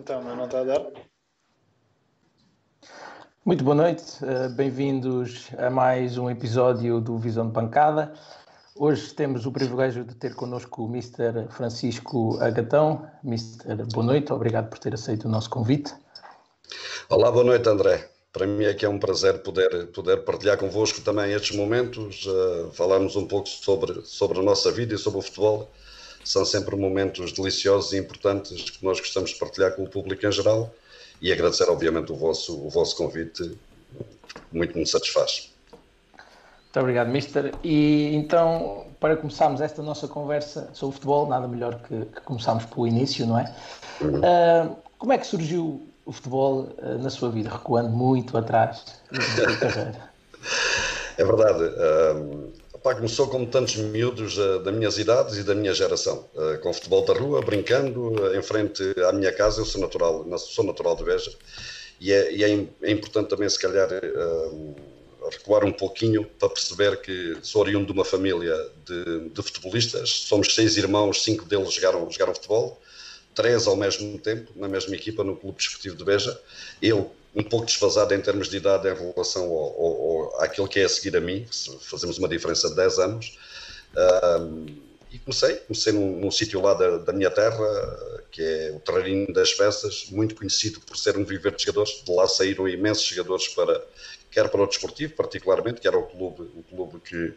Então, mas não está a dar? Muito boa noite, eh, bem-vindos a mais um episódio do Visão de Pancada. Hoje temos o privilégio de ter connosco o Mr. Francisco Agatão. Mr. Boa noite, obrigado por ter aceito o nosso convite. Olá, boa noite, André. Para mim é que é um prazer poder, poder partilhar convosco também estes momentos, uh, falarmos um pouco sobre, sobre a nossa vida e sobre o futebol. São sempre momentos deliciosos e importantes que nós gostamos de partilhar com o público em geral e agradecer, obviamente, o vosso, o vosso convite, muito me satisfaz. Muito obrigado, Mister. E então, para começarmos esta nossa conversa sobre futebol, nada melhor que, que começarmos pelo início, não é? Uhum. Uh, como é que surgiu o futebol uh, na sua vida, recuando muito atrás sua carreira? É verdade. Uh, Pá, começou como tantos miúdos uh, das minhas idades e da minha geração, uh, com futebol da rua, brincando, uh, em frente à minha casa. Eu sou natural, sou natural de Beja e é, e é, é importante também, se calhar, recuar um pouquinho para perceber que sou oriundo de uma família de, de, futebolistas. Somos seis irmãos, cinco deles jogaram, jogaram futebol, três ao mesmo tempo, na mesma equipa, no Clube Desportivo de Beja. Eu, um pouco desfasado em termos de idade em relação ao, ao, ao, àquilo que é a seguir a mim, fazemos uma diferença de 10 anos. Um, e comecei, comecei num, num sítio lá da, da, minha terra, que é o Terreirinho das Festas, muito conhecido por ser um viver de jogadores. De lá saíram imensos jogadores para, quer para o desportivo, particularmente, que era o clube, o clube que,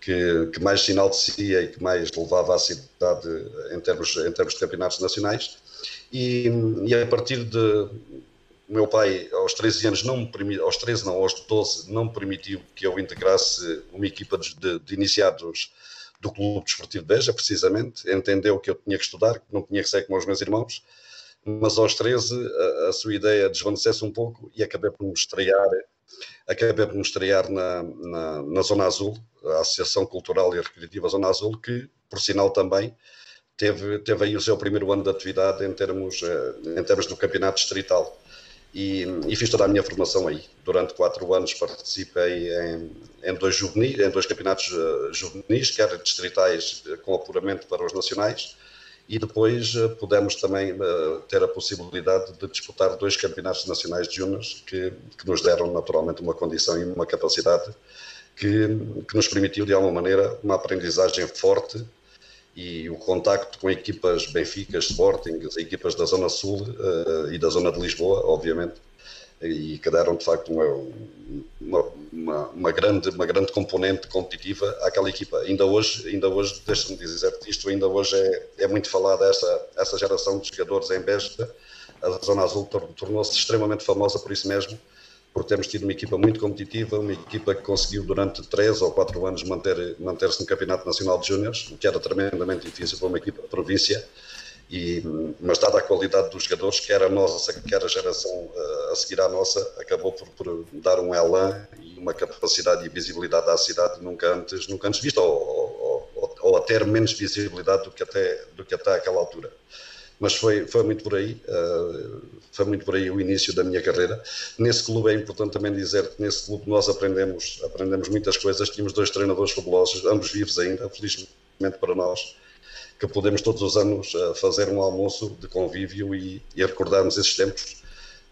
que, que mais sinal de e que mais levava a cidade em termos, em termos de campeonatos nacionais. E, e a partir de, o meu pai, aos 13 anos, não me permitiu, aos 13 não, aos 12, não me permitiu que eu integrasse uma equipa de, de, iniciados do Clube Desportivo de Beja, precisamente. Entendeu que eu tinha que estudar, que não tinha que ser como os meus irmãos. Mas aos 13, a, a sua ideia desvanecesse um pouco e acabei por me estrear, acabei por me estrear na, na, na Zona Azul, a Associação Cultural e Recreativa Zona Azul, que, por sinal também, teve, teve aí o seu primeiro ano de atividade em termos, eh, em termos do campeonato distrital e, e, fiz toda a minha formação aí. Durante quatro anos participei em, em dois, juvenis, em dois campeonatos uh, juvenis, quer distritais uh, com apuramento para os nacionais, e depois uh, pudemos também ter a possibilidade de disputar dois campeonatos nacionais de juniors que, que nos deram naturalmente uma condição e uma capacidade que, que nos permitiu de alguma maneira uma aprendizagem forte e o contacto com equipas Benfica, Sporting, as equipas da Zona Sul uh, e da Zona de Lisboa, obviamente, e que deram de facto uma, uma, uma, grande, uma grande componente competitiva àquela equipa. Ainda hoje, ainda hoje deixa-me dizer isto, ainda hoje é, é muito falada essa, essa geração de jogadores em Beja, a Zona Azul tornou-se extremamente famosa por isso mesmo, por termos tido uma equipa muito competitiva, uma equipa que conseguiu durante três ou quatro anos manter, manter-se no Campeonato Nacional de Júniores, o que era tremendamente difícil para uma equipa de província, e, mas dada a qualidade dos jogadores, quer a nossa, quer a geração uh, a seguir à nossa, acabou por, por, dar um elan e uma capacidade e visibilidade à cidade nunca antes, nunca antes vista, ou, ou, ou, ou a ter menos visibilidade do que até, do que até aquela altura mas foi, foi muito por aí, uh, foi muito por aí o início da minha carreira. Nesse clube é importante também dizer que nesse clube nós aprendemos, aprendemos muitas coisas, tínhamos dois treinadores fabulosos, ambos vivos ainda, felizmente para nós, que podemos todos os anos uh, fazer um almoço de convívio e, e recordarmos esses tempos.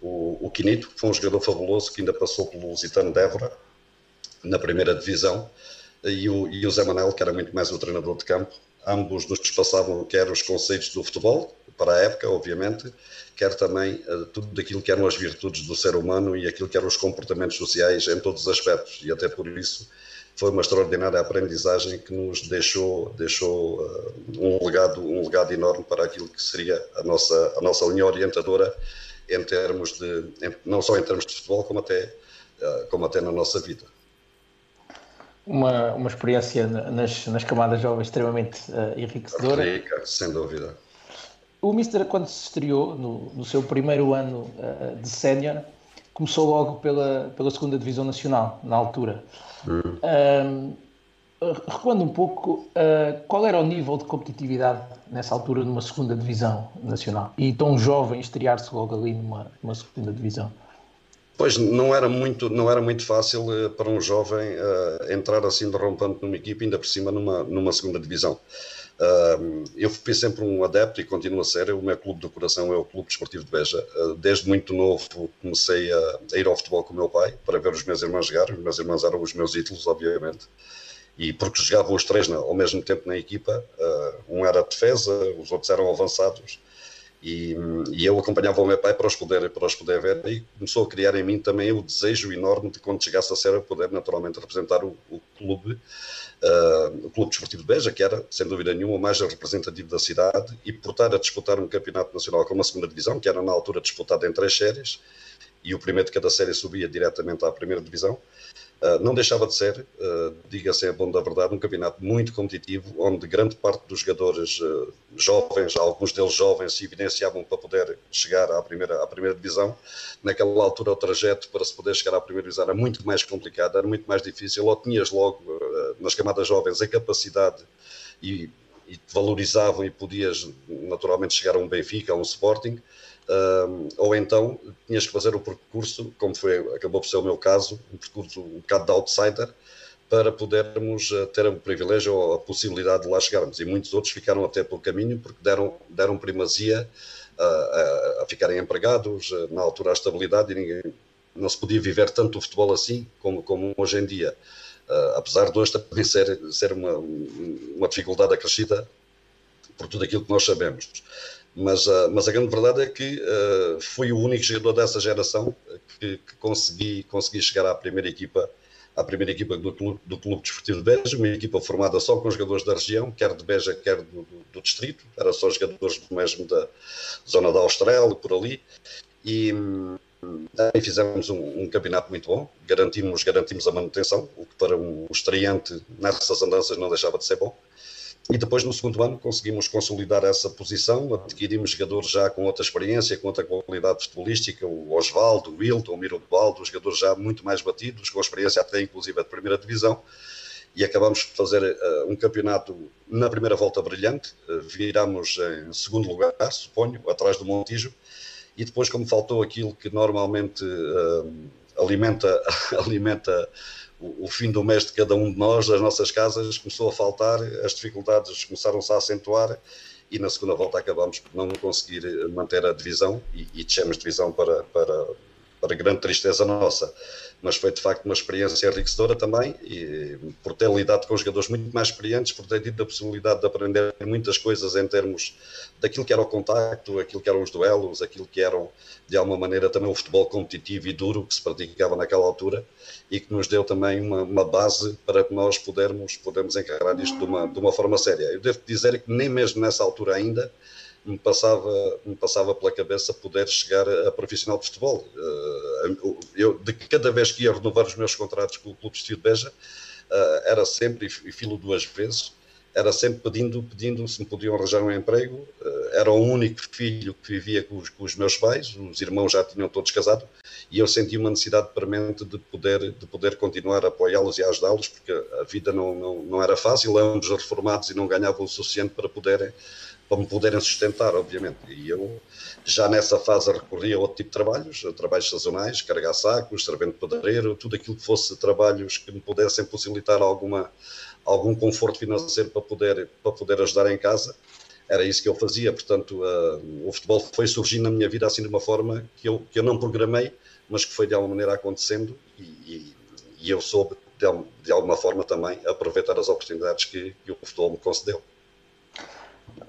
O, o Quinito, que foi um jogador fabuloso, que ainda passou pelo Lusitano de Évora, na primeira divisão, e o, e o Zé Manel, que era muito mais o treinador de campo, ambos nos passavam quer os conceitos do futebol, para a época, obviamente, quer também uh, tudo aquilo que eram as virtudes do ser humano e aquilo que eram os comportamentos sociais em todos os aspectos. E até por isso foi uma extraordinária aprendizagem que nos deixou, deixou uh, um, legado, um legado enorme para aquilo que seria a nossa, a nossa linha orientadora em termos de, em, não só em termos de futebol, como até, uh, como até na nossa vida uma, uma experiência nas, nas camadas jovens extremamente uh, enriquecedora. Rica, sem dúvida. O Mister, quando se estreou no, no seu primeiro ano uh, de sénior, começou logo pela, pela segunda Divisão Nacional, na altura. Hum. Uh, recuando um pouco, uh, qual era o nível de competitividade nessa altura numa segunda Divisão Nacional? E tão jovem estrear-se logo ali numa, numa segunda Divisão? Pois não era muito, não era muito fácil uh, para um jovem uh, entrar assim de rompante numa equipe, ainda por cima numa, numa segunda divisão. Uh, eu fui sempre um adepto e continuo a ser. O meu clube do coração é o Clube Desportivo de Beja. Uh, desde muito novo comecei a, a, ir ao futebol com o meu pai para ver os meus irmãos jogar. Os meus irmãos eram os meus ídolos, obviamente. E porque jogavam os três na, ao mesmo tempo na equipa, um era defesa, os outros eram avançados. E, e, eu acompanhava o meu pai para os, poder, para os poder ver e começou a criar em mim também o desejo enorme de quando chegasse a ser poder naturalmente representar o, o clube uh, o Clube Desportivo de Beja, que era, sem dúvida nenhuma, o mais representativo da cidade, e por estar a disputar um campeonato nacional com uma segunda divisão, que era na altura disputado em três séries, e o primeiro de cada série subia diretamente à primeira divisão, não deixava de ser, uh, diga-se a bom da verdade, um campeonato muito competitivo, onde grande parte dos jogadores uh, jovens, alguns deles jovens, se evidenciavam para poder chegar à primeira, à primeira divisão. Naquela altura, o trajeto para se poder chegar à primeira divisão era muito mais complicado, era muito mais difícil. Ou tinhas logo, nas camadas jovens, a capacidade e, e valorizavam e podias naturalmente chegar a um Benfica, a um Sporting um, ou então tinhas que fazer o percurso, como foi, acabou por ser o meu caso, um percurso um bocado de outsider, para podermos uh, ter o privilégio ou a possibilidade de lá chegarmos. E muitos outros ficaram até pelo caminho porque deram, deram primazia uh, a, a, ficarem empregados, uh, na altura a estabilidade, e ninguém, não se podia viver tanto o futebol assim como, como hoje em dia. apesar de hoje também ser, ser uma, uma dificuldade acrescida por tudo aquilo que nós sabemos. Mas, uh, mas a grande verdade é que uh, fui o único jogador dessa geração que, que, consegui, consegui chegar à primeira equipa, à primeira equipa do Clube, do clube Desportivo de Beja, uma equipa formada só com jogadores da região, quer de Beja, quer do, do, do distrito, era só jogadores mesmo da zona da Austrália, por ali, e aí fizemos um, um, campeonato muito bom, garantimos, garantimos a manutenção, o que para um estreante nessas andanças não deixava de ser bom. E depois, no segundo ano, conseguimos consolidar essa posição, adquirimos jogadores já com outra experiência, com outra qualidade futebolística, o Osvaldo, o Wilton, o Mirobaldo, jogadores já muito mais batidos, com experiência até inclusive de primeira divisão, e acabamos de fazer uh, um campeonato na primeira volta brilhante, uh, em segundo lugar, suponho, atrás do Montijo, e depois, como faltou aquilo que normalmente uh, alimenta, alimenta o, fim do mês de cada um de nós, das nossas casas, começou a faltar, as dificuldades começaram-se a acentuar e na segunda volta acabamos por não conseguir manter a divisão e, e descemos divisão para, para, para grande tristeza nossa mas foi de facto uma experiência enriquecedora também, e por ter lidado com jogadores muito mais experientes, por ter tido a possibilidade de aprender muitas coisas em termos daquilo que era o contacto, aquilo que eram os duelos, aquilo que eram, de alguma maneira, também o futebol competitivo e duro que se praticava naquela altura, e que nos deu também uma, uma base para que nós pudermos, pudermos encarar isto de uma, de uma forma séria. Eu devo dizer que nem mesmo nessa altura ainda, me passava, me passava pela cabeça poder chegar a profissional de futebol. Eh, eu, de cada vez que ia renovar os meus contratos com o Clube de Beja, eh, era sempre, e filo duas vezes, era sempre pedindo, pedindo se me podiam arranjar um emprego. Eh, era o único filho que vivia com os, com os meus pais, os irmãos já tinham todos casado, e eu senti uma necessidade premente de poder, de poder continuar a apoiá-los e a ajudá-los, porque a vida não, não, não era fácil, ambos reformados e não ganhavam o suficiente para poderem para me poderem sustentar, obviamente. E eu já nessa fase recorria a outro tipo de trabalhos, trabalhos sazonais, carregar sacos, servente pedreiro, tudo aquilo que fosse trabalhos que me pudessem possibilitar alguma, algum conforto financeiro para poder, para poder ajudar em casa. Era isso que eu fazia, portanto, uh, o futebol foi surgindo na minha vida assim de uma forma que eu, que eu não programei, mas que foi de alguma maneira acontecendo e, e, e eu soube de, de, alguma forma também aproveitar as oportunidades que, que o futebol me concedeu.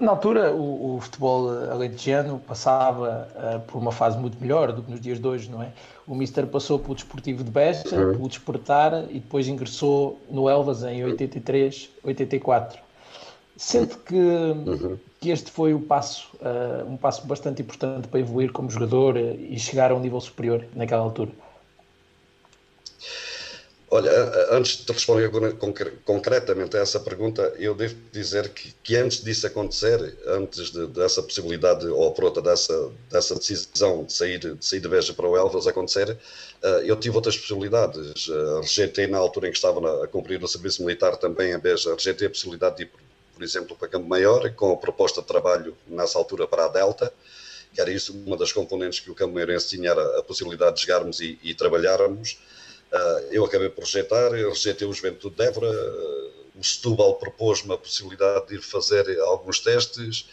Na altura, o, o futebol alentejano passava uh, por uma fase muito melhor do que nos dias de hoje, não é? O Mister passou pelo Desportivo de Beja, uhum. pelo Despertar e depois ingressou no Elvas em 83, 84. Sente que, uhum. que este foi o passo, uh, um passo bastante importante para evoluir como jogador e chegar a um nível superior naquela altura? Olha, antes de responder concretamente a essa pergunta, eu devo dizer que, que antes disso acontecer, antes de, dessa possibilidade, ou por outra, dessa, dessa decisão de sair, de sair de Beja para o Elvas acontecer, eh, eu tive outras possibilidades. Rejeitei, na altura em que estava a cumprir o serviço militar também em Beja, rejeitei a possibilidade de ir, por exemplo, para Campo Maior, com a proposta de trabalho, nessa altura, para a Delta, que era isso, uma das componentes que o Campo Maiorense tinha, era a possibilidade de chegarmos e, e trabalharmos. Uh, eu acabei por rejeitar, eu rejeitei o Juventude de Évora, uh, o Setúbal propôs-me a possibilidade de ir fazer alguns testes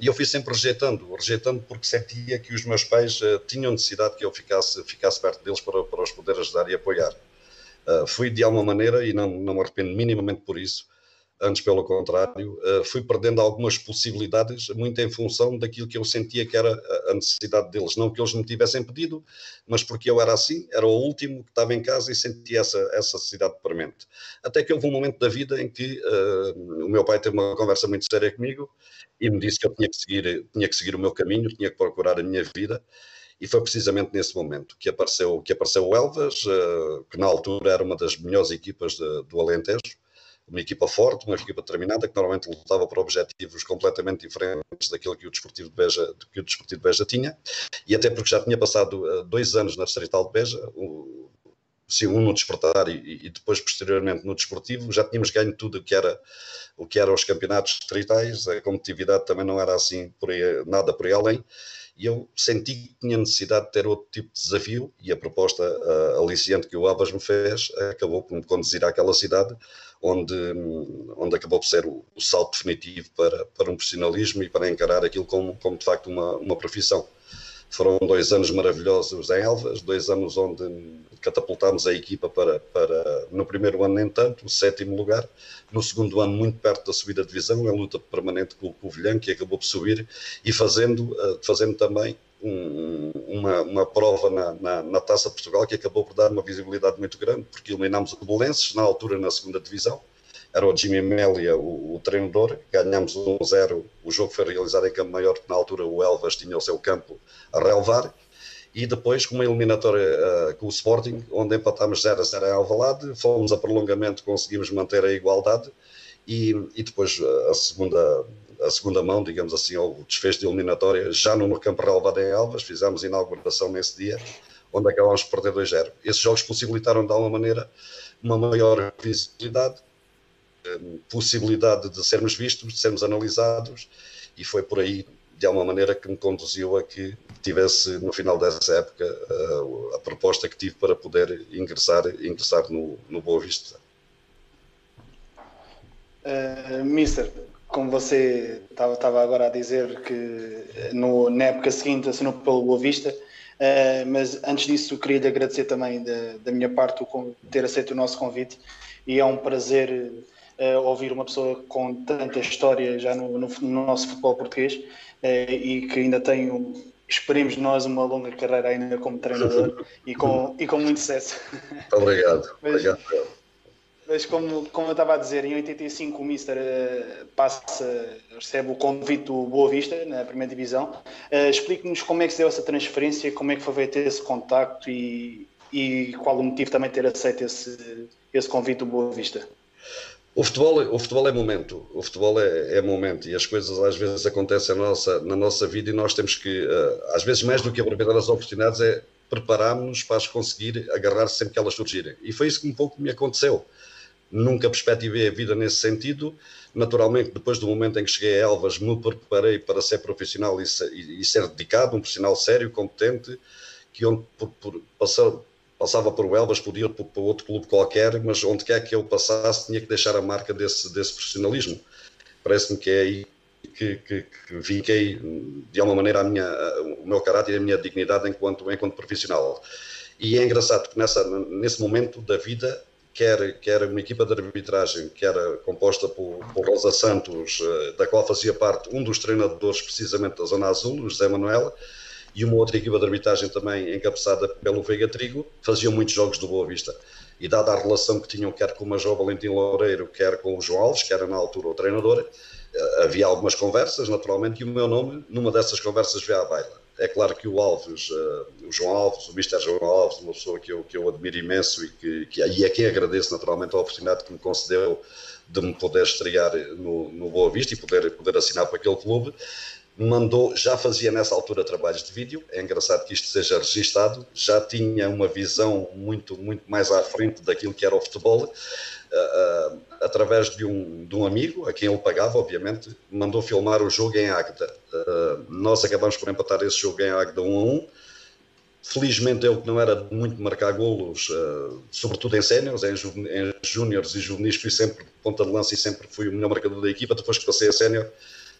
e eu fui sempre rejeitando, rejeitando porque sentia que os meus pais tinham necessidade que eu ficasse, ficasse perto deles para, para os poder ajudar e apoiar. fui de alguma maneira, e não, não me arrependo minimamente por isso, antes pelo contrário, uh, fui perdendo algumas possibilidades, muito em função daquilo que eu sentia que era a necessidade deles. Não que eles me tivessem pedido, mas porque eu era assim, era o último que estava em casa e sentia essa, essa necessidade premente. Até que houve um momento da vida em que uh, o meu pai teve uma conversa muito séria comigo e me disse que eu tinha que seguir, tinha que seguir o meu caminho, tinha que procurar a minha vida. E foi precisamente nesse momento que apareceu, que apareceu o Elvas, uh, que na altura era uma das melhores equipas de, do Alentejo, uma equipa forte, uma equipa determinada, que normalmente lutava para objetivos completamente diferentes daquilo que o Desportivo de Beja, que o Desportivo de Beja tinha, e até porque já tinha passado uh, dois anos na Distrital de Beja, o, sim, um no Despertar e, e, depois posteriormente no Desportivo, já tínhamos ganho tudo o que era o que eram os campeonatos distritais, a competitividade também não era assim por aí, nada por aí além, e eu senti que tinha necessidade de ter outro tipo de desafio e a proposta uh, aliciante que o Abas me fez acabou por me conduzir àquela cidade onde, onde acabou por ser o, o, salto definitivo para, para um profissionalismo e para encarar aquilo como, como de facto uma, uma profissão. Foram dois anos maravilhosos em Elvas, dois anos onde catapultámos a equipa para, para, no primeiro ano, nem tanto, o sétimo lugar, no segundo ano, muito perto da subida de divisão, em luta permanente com o Covilhã, que acabou por subir, e fazendo, eh, fazendo também um, uma, uma, prova na, na, na, Taça de Portugal que acabou por dar uma visibilidade muito grande, porque eliminámos o Belenenses, na altura na segunda divisão, era o Jimmy Melia o, o treinador, ganhámos 1-0, o jogo foi realizado em campo maior, porque na altura o Elvas tinha o seu campo a relevar, e depois com uma eliminatória uh, com o Sporting, onde empatámos 0 a 0 em Alvalade, fomos a prolongamento, conseguimos manter a igualdade, e, e depois uh, a segunda a segunda mão, digamos assim, o desfecho de eliminatória, já no campo relevado em Elvas, fizemos inauguração nesse dia, onde acabámos por perder 2-0. Esses jogos possibilitaram de alguma maneira uma maior visibilidade, possibilidade de sermos vistos, de sermos analisados, e foi por aí, de alguma maneira, que me conduziu a que tivesse, no final dessa época, a, a proposta que tive para poder ingressar, ingressar no, no Boa Vista. Uh, mister, como você estava agora a dizer que no, na época seguinte assinou pelo Boa Vista, uh, mas antes disso queria lhe agradecer também da, da, minha parte o ter aceito o nosso convite e é um prazer uh, ouvir uma pessoa com tanta história já no, no, no nosso futebol português uh, e que ainda tem, um, esperemos nós, uma longa carreira ainda como treinador e, com, e com muito sucesso. Obrigado. mas, Obrigado. Mas como, como eu estava a dizer, em 85 o Mister uh, passa, recebe o convite do Boa Vista na primeira divisão. Uh, Explique-nos como é que se deu essa transferência, como é que foi feito esse contacto e, e qual o motivo também de ter aceito esse, esse convite do Boa Vista. O futebol, o futebol é momento, o futebol é, é, momento e as coisas às vezes acontecem na nossa, na nossa vida e nós temos que, uh, às vezes mais do que aproveitar as oportunidades, é prepararmos para as conseguir agarrar sempre que elas surgirem. E foi isso que um pouco me aconteceu nunca perspectivei a vida nesse sentido. Naturalmente, depois do momento em que cheguei a Elvas, me preparei para ser profissional e, e, e ser dedicado, um profissional sério, competente, que onde por, por, passava, passava por Elvas, podia ir por, outro clube qualquer, mas onde quer que eu passasse, tinha que deixar a marca desse, desse profissionalismo. Parece-me que é aí que, que, que vinquei, de alguma maneira, a minha, o meu caráter e a minha dignidade enquanto, enquanto profissional. E é engraçado que nessa, nesse momento da vida quer, quer uma equipa de arbitragem que era composta por, por Rosa Santos, eh, da qual fazia parte um dos treinadores precisamente da Zona Azul, o José Manuela, e uma outra equipa de arbitragem também encabeçada pelo Veiga Trigo, faziam muitos jogos do Boa Vista. E dada a relação que tinham quer com o Major Valentim Loureiro, quer com o João Alves, que era na altura o treinador, eh, havia algumas conversas, naturalmente, e o meu nome, numa dessas conversas, veio à baila. É claro que o Alves, uh, o João Alves, o Mister João Alves, uma pessoa que eu, que eu admiro imenso e, que, que, e a quem agradeço naturalmente a oportunidade que me concedeu de me poder estrear no, no Boa Vista e poder, poder assinar para aquele clube, mandou, já fazia nessa altura trabalhos de vídeo, é engraçado que isto seja registado, já tinha uma visão muito, muito mais à frente daquilo que era o futebol, uh, através de um, de um amigo, a quem ele pagava, obviamente, mandou filmar o jogo em Águeda. Uh, nós acabamos por empatar esse jogo em Águeda 1 a 1. Felizmente eu que não era muito marcar golos, uh, sobretudo em séniores, em, em júniores e juvenis fui sempre ponta de lança e sempre fui o melhor marcador da equipa. Depois que passei a sénior,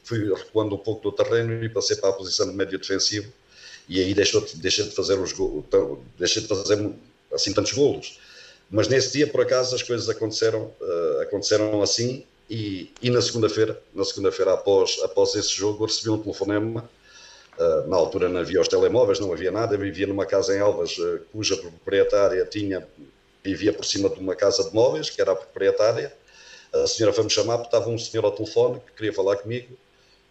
fui recuando um pouco do terreno e passei para a posição de médio defensivo e aí deixou, deixei de fazer os golos, deixei de fazer assim tantos golos. Mas nesse dia, por acaso, as coisas aconteceram, uh, aconteceram assim e, e na segunda-feira, na segunda-feira após, após esse jogo, recebi um telefonema Uh, na altura não havia os telemóveis, não havia nada. Eu vivia numa casa em Alvas, uh, cuja proprietária tinha, vivia por cima de uma casa de móveis, que era a proprietária. A senhora foi-me chamar porque estava um senhor ao telefone que queria falar comigo.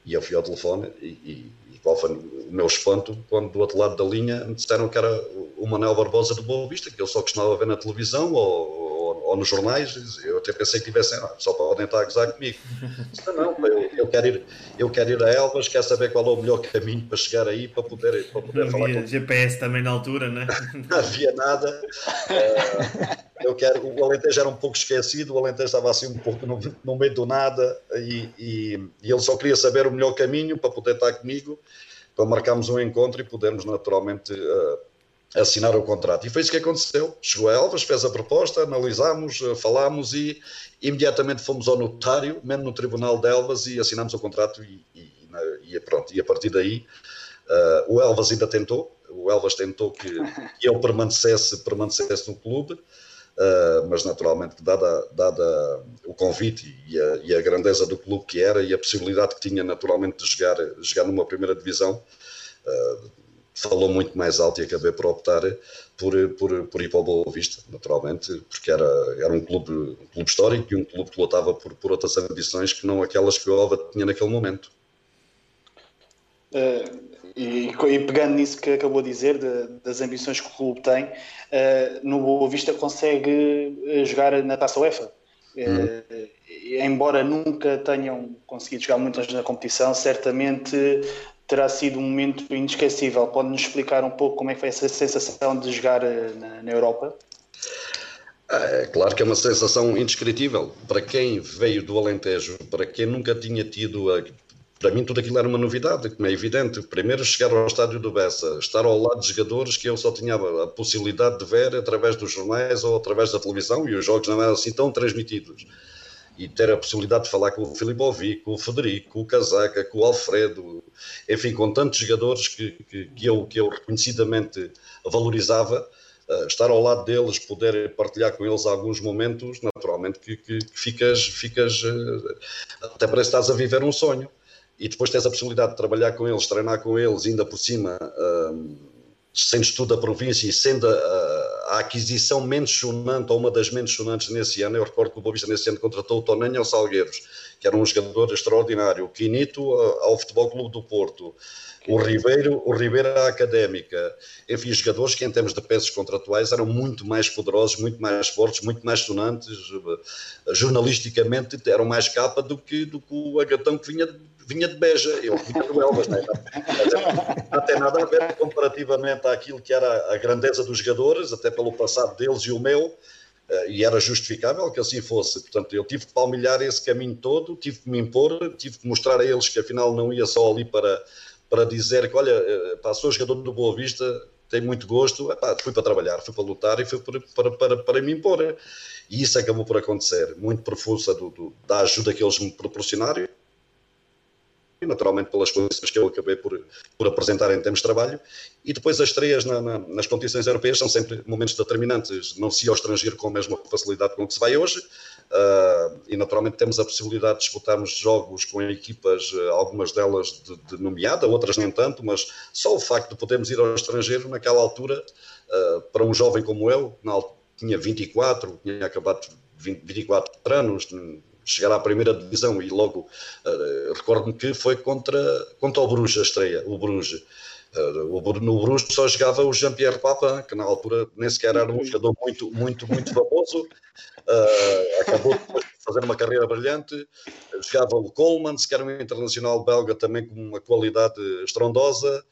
E eu fui ao telefone e, e, e qual foi o meu espanto quando do outro lado da linha me disseram que era o Manuel Barbosa do Boa Vista, que eu só costumava ver na televisão ou nos jornais, eu até pensei que tivessem, ah, só podem estar a gozar comigo. Disse, não, eu, eu, quero ir, eu quero ir a Elvas, quero saber qual é o melhor caminho para chegar aí, para poder, para poder não falar havia com... GPS também na altura, né? não havia nada. Uh, eu quero, o Alentejo era um pouco esquecido, o Alentejo estava assim um pouco no, no meio do nada e, e, e ele só queria saber o melhor caminho para poder estar comigo, para marcarmos um encontro e podermos naturalmente... Uh, assinar o contrato. E foi isso que aconteceu. Chegou a Elvas, fez a proposta, analisámos, eh, falámos e imediatamente fomos ao notário, mesmo no Tribunal de Elvas, e assinámos o contrato e, e, e pronto. E a partir daí uh, o Elvas ainda tentou, o Elvas tentou que, que eu permanecesse, permanecesse no clube, uh, mas naturalmente, dada, dada o convite e a, e a, grandeza do clube que era e a possibilidade que tinha naturalmente de jogar, jogar numa primeira divisão, uh, falou muito mais alto e acabei por optar por, por, por ir para o Boa Vista, naturalmente, porque era, era um, clube, um clube histórico e um clube que lutava por, por outras ambições que não aquelas que o Alva tinha naquele momento. Uh, e, e, pegando nisso que acabou de dizer, de, das ambições que o clube tem, uh, no Boa Vista consegue eh, jogar na Taça UEFA. Uh, embora nunca tenham conseguido jogar muito na competição, certamente terá sido um momento inesquecível. Pode-nos explicar um pouco como é que foi essa sensação de jogar eh, na, na Europa? É claro que é uma sensação indescritível. Para quem veio do Alentejo, para quem nunca tinha tido. A... Para mim, tudo aquilo era uma novidade, como é evidente. Primeiro, chegar ao estádio do Bessa, estar ao lado de jogadores que eu só tinha a possibilidade de ver através dos jornais ou através da televisão, e os jogos não eram assim tão transmitidos e ter a possibilidade de falar com o Filipe Ovi, com o Federico, com o Casaca, com o Alfredo, enfim, com tantos jogadores que, que, que eu, que eu reconhecidamente valorizava, uh, estar ao lado deles, poder partilhar com eles alguns momentos, naturalmente que, que, que ficas, ficas uh, até parece que estás a viver um sonho. E depois tens a possibilidade de trabalhar com eles, treinar com eles, ainda por cima. Uh, sendo estudo da província e sendo a, a, aquisição menos sonante, ou uma das menos sonantes nesse ano, eu recordo que o Boavista nesse ano contratou o Tonanho aos Salgueiros, que era um jogador extraordinário, o Quinito ao Futebol Clube do Porto, o Ribeiro, o Ribeiro à Académica, enfim, jogadores que em termos de peças contratuais eram muito mais poderosos, muito mais fortes, muito mais sonantes, jornalisticamente eram mais capa do que, do que o Agatão que vinha vinha de Beja, eu vinha do Elvas, não, é? não tem nada a ver comparativamente àquilo que era a grandeza dos jogadores, até pelo passado deles e o meu, eh, e era justificável que assim fosse. Portanto, eu tive que palmilhar esse caminho todo, tive que me impor, tive que mostrar a eles que afinal não ia só ali para, para dizer que, olha, eh, pá, sou jogador do Boa Vista, tenho muito gosto, epá, fui para trabalhar, fui para lutar e fui para, para, para, para me impor. E isso acabou por acontecer, muito por força do, do, da ajuda que eles me proporcionaram naturalmente pelas condições que eu acabei por, por apresentar em termos de trabalho, e depois as estreias na, na, nas competições europeias são sempre momentos determinantes, não se ir ao estrangeiro com a mesma facilidade com que se vai hoje, uh, e naturalmente temos a possibilidade de disputarmos jogos com equipas, uh, algumas delas de, de, nomeada, outras nem tanto, mas só o facto de podermos ir ao estrangeiro naquela altura, uh, para um jovem como eu, na, tinha 24, tinha acabado 20, 24 anos, chegar à primeira divisão e logo uh, recordo-me que foi contra, contra o Bruges a estreia, o Bruges. Uh, no Bruges só jogava o Jean-Pierre Papin, que na altura nem sequer era um jogador muito, muito, muito famoso. Uh, acabou de fazer uma carreira brilhante. Jogava o Coleman, que era um internacional belga também com uma qualidade estrondosa.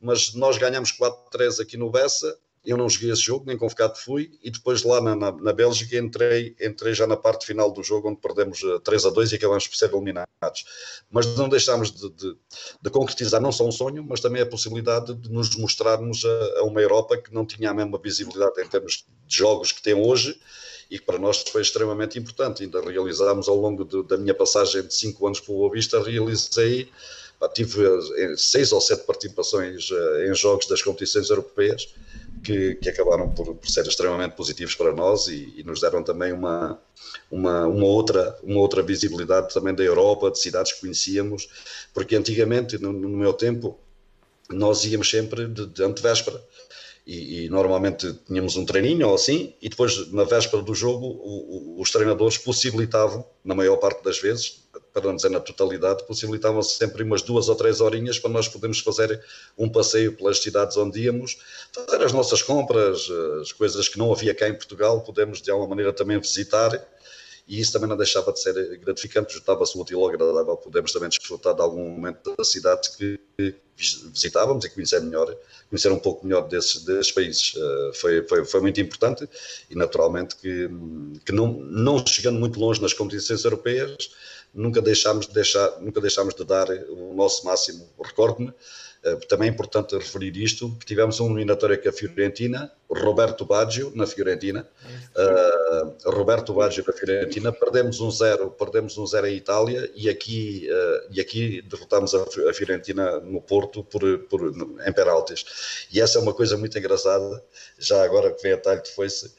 Mas nós ganhamos 4-3 aqui no Bessa eu não joguei esse jogo, nem convocado fui, e depois lá na, na, na Bélgica entrei, entrei já na parte final do jogo, onde perdemos 3 a 2 e acabamos por ser eliminados. Mas não deixámos de, de, de, concretizar não só um sonho, mas também a possibilidade de nos mostrarmos a, a uma Europa que não tinha a mesma visibilidade em termos de jogos que tem hoje, e que para nós foi extremamente importante. Ainda realizámos ao longo de, da minha passagem de 5 anos pelo Boa Vista, realizei tive eh, seis ou sete participações eh, em jogos das competições europeias que, que acabaram por, por, ser extremamente positivos para nós e, e, nos deram também uma, uma, uma, outra, uma outra visibilidade também da Europa, de cidades que conhecíamos, porque antigamente, no, no meu tempo, nós íamos sempre de, de antevéspera. E, e, normalmente tínhamos um treininho ou assim, e depois, na véspera do jogo, o, o, os treinadores possibilitavam, na maior parte das vezes, para não dizer na totalidade, possibilitavam sempre umas duas ou três horinhas para nós podermos fazer um passeio pelas cidades onde íamos, fazer as nossas compras, as coisas que não havia cá em Portugal, podemos de alguma maneira também visitar. E isso também não deixava de ser gratificante, juntava-se útil ao agradável, podemos também desfrutar de algum momento da cidade que visitávamos e conhecer melhor, conhecer um pouco melhor desses, desses países. Uh, foi, foi, foi muito importante e naturalmente que, que não, não chegando muito longe nas competições europeias, nunca deixámos de, deixar, nunca deixámos de dar o nosso máximo. Recordo-me, eh, também é importante referir isto, que tivemos uma eliminatória com a Fiorentina, Roberto Baggio na Fiorentina, uh, Roberto Baggio na Fiorentina, perdemos um zero, perdemos um zero em Itália e aqui, uh, e aqui derrotámos a, Fiorentina no Porto por, por, em penaltis. E essa é uma coisa muito engraçada, já agora que vem a talho foi-se, Uh,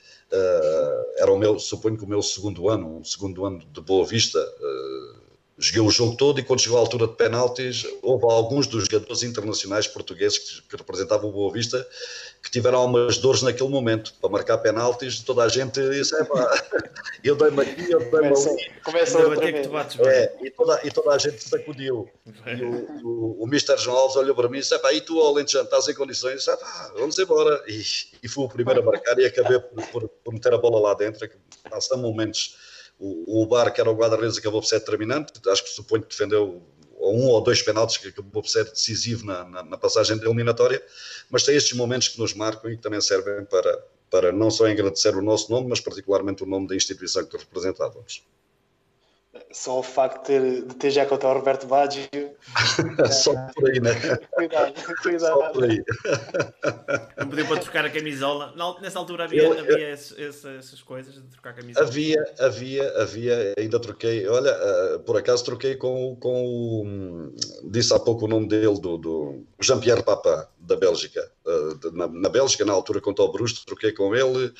era o meu, suponho que o meu segundo ano, um segundo ano de Boa Vista. Joguei o jogo todo e quando chegou à altura de penaltis, houve alguns dos jogadores internacionais portugueses que, que representavam o Boa Vista que tiveram algumas dores naquele momento para marcar penaltis. Toda a gente disse: é pá, eu dei-me aqui, eu dei-me ali. Começa a bater que tu bates bem. É, e, toda, e toda a gente sacudiu. E o, o, o Mr. João Alves olhou para mim e disse: é pá, e tu, Alentejano, estás em condições? Disse, pá, vamos embora. E, e fui o primeiro a marcar e acabei por, por, por meter a bola lá dentro. Passam momentos o, o Bar, que era o guarda-redes, acabou por ser determinante. Acho que suponho que defendeu um ou dois penaltis que acabou por ser decisivo na, na, na, passagem da eliminatória, mas tem estes momentos que nos marcam e que também servem para, para não só agradecer o nosso nome, mas particularmente o nome da instituição que representávamos. Só o facto de ter, de ter já contado o Roberto Baggio. Só por aí, né? cuidado, cuidado. Só por aí. Não podia para trocar a camisola. Nessa altura havia, eu, havia eu, esse, essas coisas de trocar a camisola? Havia, havia, havia. Ainda troquei. Olha, uh, por acaso troquei com, com o. Um, disse há pouco o nome dele, do, do Jean-Pierre Papin, da Bélgica. Uh, de, na, na, Bélgica, na altura, contra o Brusto, troquei com ele.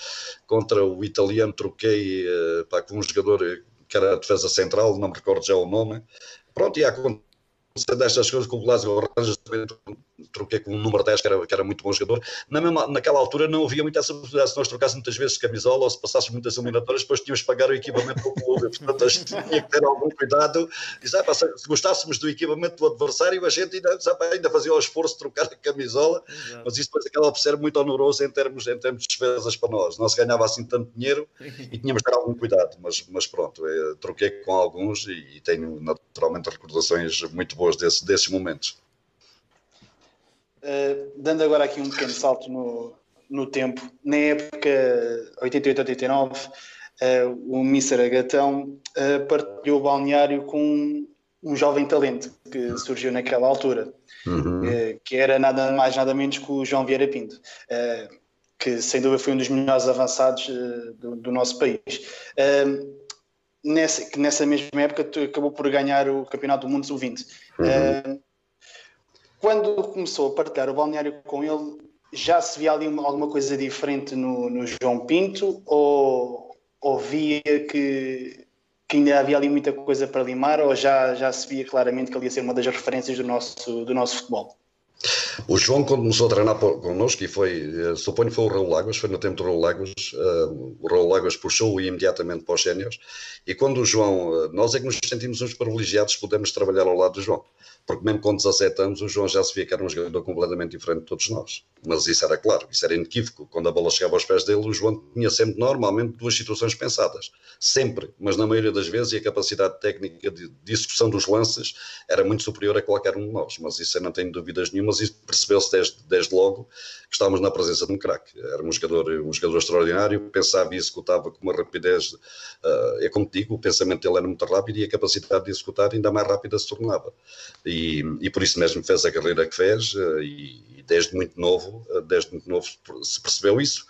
Contra o italiano, troquei uh, pá, com um jogador que era a defesa central, não me recordo já o nome. Pronto, e há destas coisas com o Glasgow Rangers também troquei com um número 10 que era, que era muito bom jogador. Na mesma, naquela altura não havia muita essa possibilidade. Se nós trocássemos muitas vezes camisola ou se passássemos muitas eliminatórias, depois tínhamos que pagar o equipamento do clube. Portanto, a gente tinha que ter algum cuidado. E, sabe, se gostássemos do equipamento do adversário, a gente ainda, sabe, ainda fazia o esforço de trocar a camisola, Exato. mas isso depois acaba por ser muito oneroso em termos, em termos de despesas para nós. Não se ganhava assim tanto dinheiro e tínhamos que ter algum cuidado. Mas, mas pronto, troquei com alguns e, e tenho naturalmente recordações muito boas desse, desses momentos. Uh, dando agora aqui um pequeno salto no, no tempo, na época 88-89, uh, o Mícer Agatão uh, partilhou o balneário com um jovem talento que surgiu naquela altura, uhum. que era nada mais nada menos que o João Vieira Pinto, que sem dúvida foi um dos melhores avançados do, do, nosso país. nessa, nessa mesma época acabou por ganhar o Campeonato do Mundo Sub-20. Uhum quando começou a partilhar o balneário com ele, já se via ali alguma coisa diferente no, no João Pinto ou, ou via que, que ainda havia ali muita coisa para limar ou já, já se via claramente que ele ia ser uma das referências do nosso, do nosso futebol? O João, quando começou a treinar connosco, e foi, eh, suponho que foi o Raul Lagos, foi no tempo do Raul Lagos, uh, o Raul Lagos puxou-o imediatamente para os séniores, e quando o João, uh, nós é que nos sentimos uns privilegiados, podemos trabalhar ao lado do João porque mesmo com 17 anos o João já se via que era um jogador completamente diferente de todos nós. mas isso era claro, isso era inequívoco. Quando a bola chegava aos pés dele, o João tinha sempre, normalmente, duas situações pensadas. Sempre, mas na maioria das vezes, e a capacidade técnica de, execução dos lances era muito superior a qualquer um de nós. Mas isso eu não tenho dúvidas nenhumas e percebeu-se desde, desde logo que estávamos na presença de um craque. Era um jogador, um jogador extraordinário, pensava e executava com uma rapidez. Uh, é como digo, o pensamento dele era muito rápido e a capacidade de executar ainda mais rápida se tornava. E, e por isso mesmo fez a carreira que fez uh, e desde muito novo, uh, desde muito novo se percebeu isso.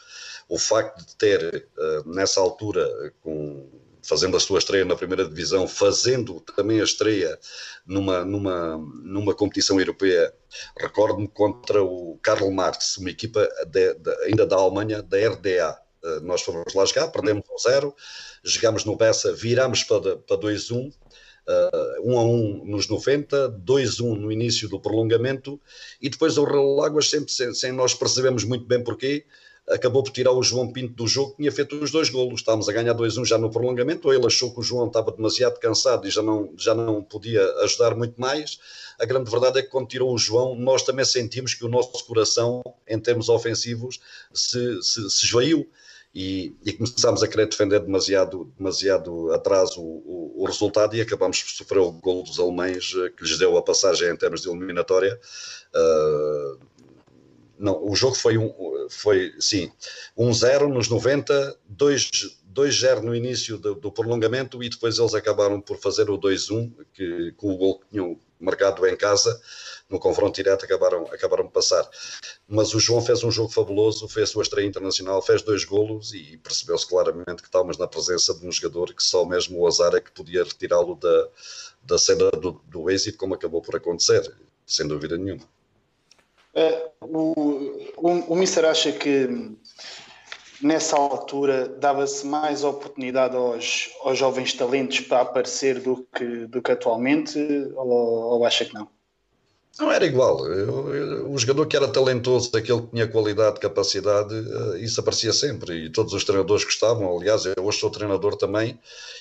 O facto de ter, nessa altura, com fazendo a sua estreia na primeira divisão, fazendo também a estreia numa, numa, numa competição europeia. Recordo-me contra o Karl Marx, uma equipa de, de, ainda da Alemanha, da RDA. Uh, nós fomos lá jogar, perdemos 1-0, jogámos no Bessa, virámos para, para 2-1. Uh, 1 a 1 nos 90, 2 1 no início do prolongamento e depois o Águas sempre sem, sem nós percebemos muito bem porquê, acabou por tirar o João Pinto do jogo, que tinha feito os dois golos. Estávamos a ganhar 2-1 já no prolongamento, ele achou que o João estava demasiado cansado e já não, já não podia ajudar muito mais. A grande verdade é que quando tirou o João, nós também sentimos que o nosso coração, em termos ofensivos, se, se, se esvaiu. E, e, começámos a querer defender demasiado, demasiado atrás o, o, o, resultado e acabámos por sofrer o gol dos alemães eh, que lhes deu a passagem em termos de eliminatória. Uh, não, o jogo foi, um, foi sim, 1-0 um nos 90, 2-0 no início do, do, prolongamento e depois eles acabaram por fazer o 2-1, que com o gol que tinham marcado em casa, no confronto direto acabaram, acabaram de passar. Mas o João fez um jogo fabuloso, fez a sua estreia internacional, fez dois golos e percebeu-se claramente que estávamos na presença de um jogador que só mesmo o azar é que podia retirá-lo da, da cena do, do êxito, como acabou por acontecer, sem dúvida nenhuma. Uh, o, o, o Mister acha que nessa altura dava-se mais oportunidade aos, aos jovens talentos para aparecer do que, do que atualmente ou, ou acha que não? Não era igual. Eu, eu, o jogador que era talentoso, aquele que tinha qualidade, capacidade, uh, isso aparecia sempre e todos os treinadores gostavam. Aliás, eu hoje sou treinador também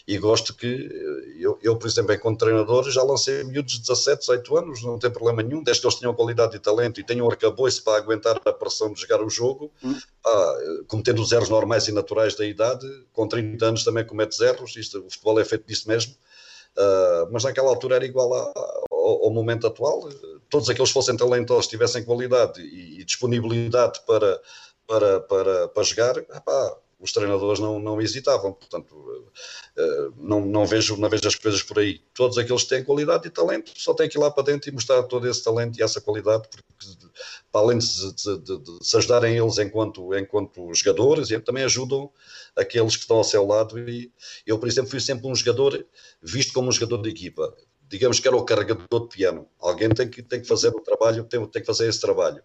e gosto que eh, eu, eu por exemplo, enquanto treinador, já lancei miúdos de 17, 18 anos, não tem problema nenhum, desde que eles tenham qualidade e talento e tenham um arcabouço para aguentar a pressão de jogar o jogo, hum. ah, cometendo os erros normais e naturais da idade, com 30 anos também comete erros, isto, o futebol é feito disso mesmo. Uh, mas naquela altura era igual a, ao, ao, momento atual. Todos aqueles que fossem talentosos, tivessem qualidade e, e disponibilidade para, para, para, para jogar, epá, os treinadores não, não hesitavam. Portanto, uh, não, não, vejo, não vejo as coisas por aí. Todos aqueles que têm qualidade e talento só têm que ir lá para dentro e mostrar todo esse talento e essa qualidade, porque para além de, de, de, de se ajudarem eles enquanto, enquanto jogadores, também ajudam aqueles que estão ao seu lado. E eu, por exemplo, fui sempre um jogador visto como um jogador de equipa. Digamos que era o carregador de piano. Alguém tem que, tem que fazer o trabalho, tem, tem que fazer esse trabalho.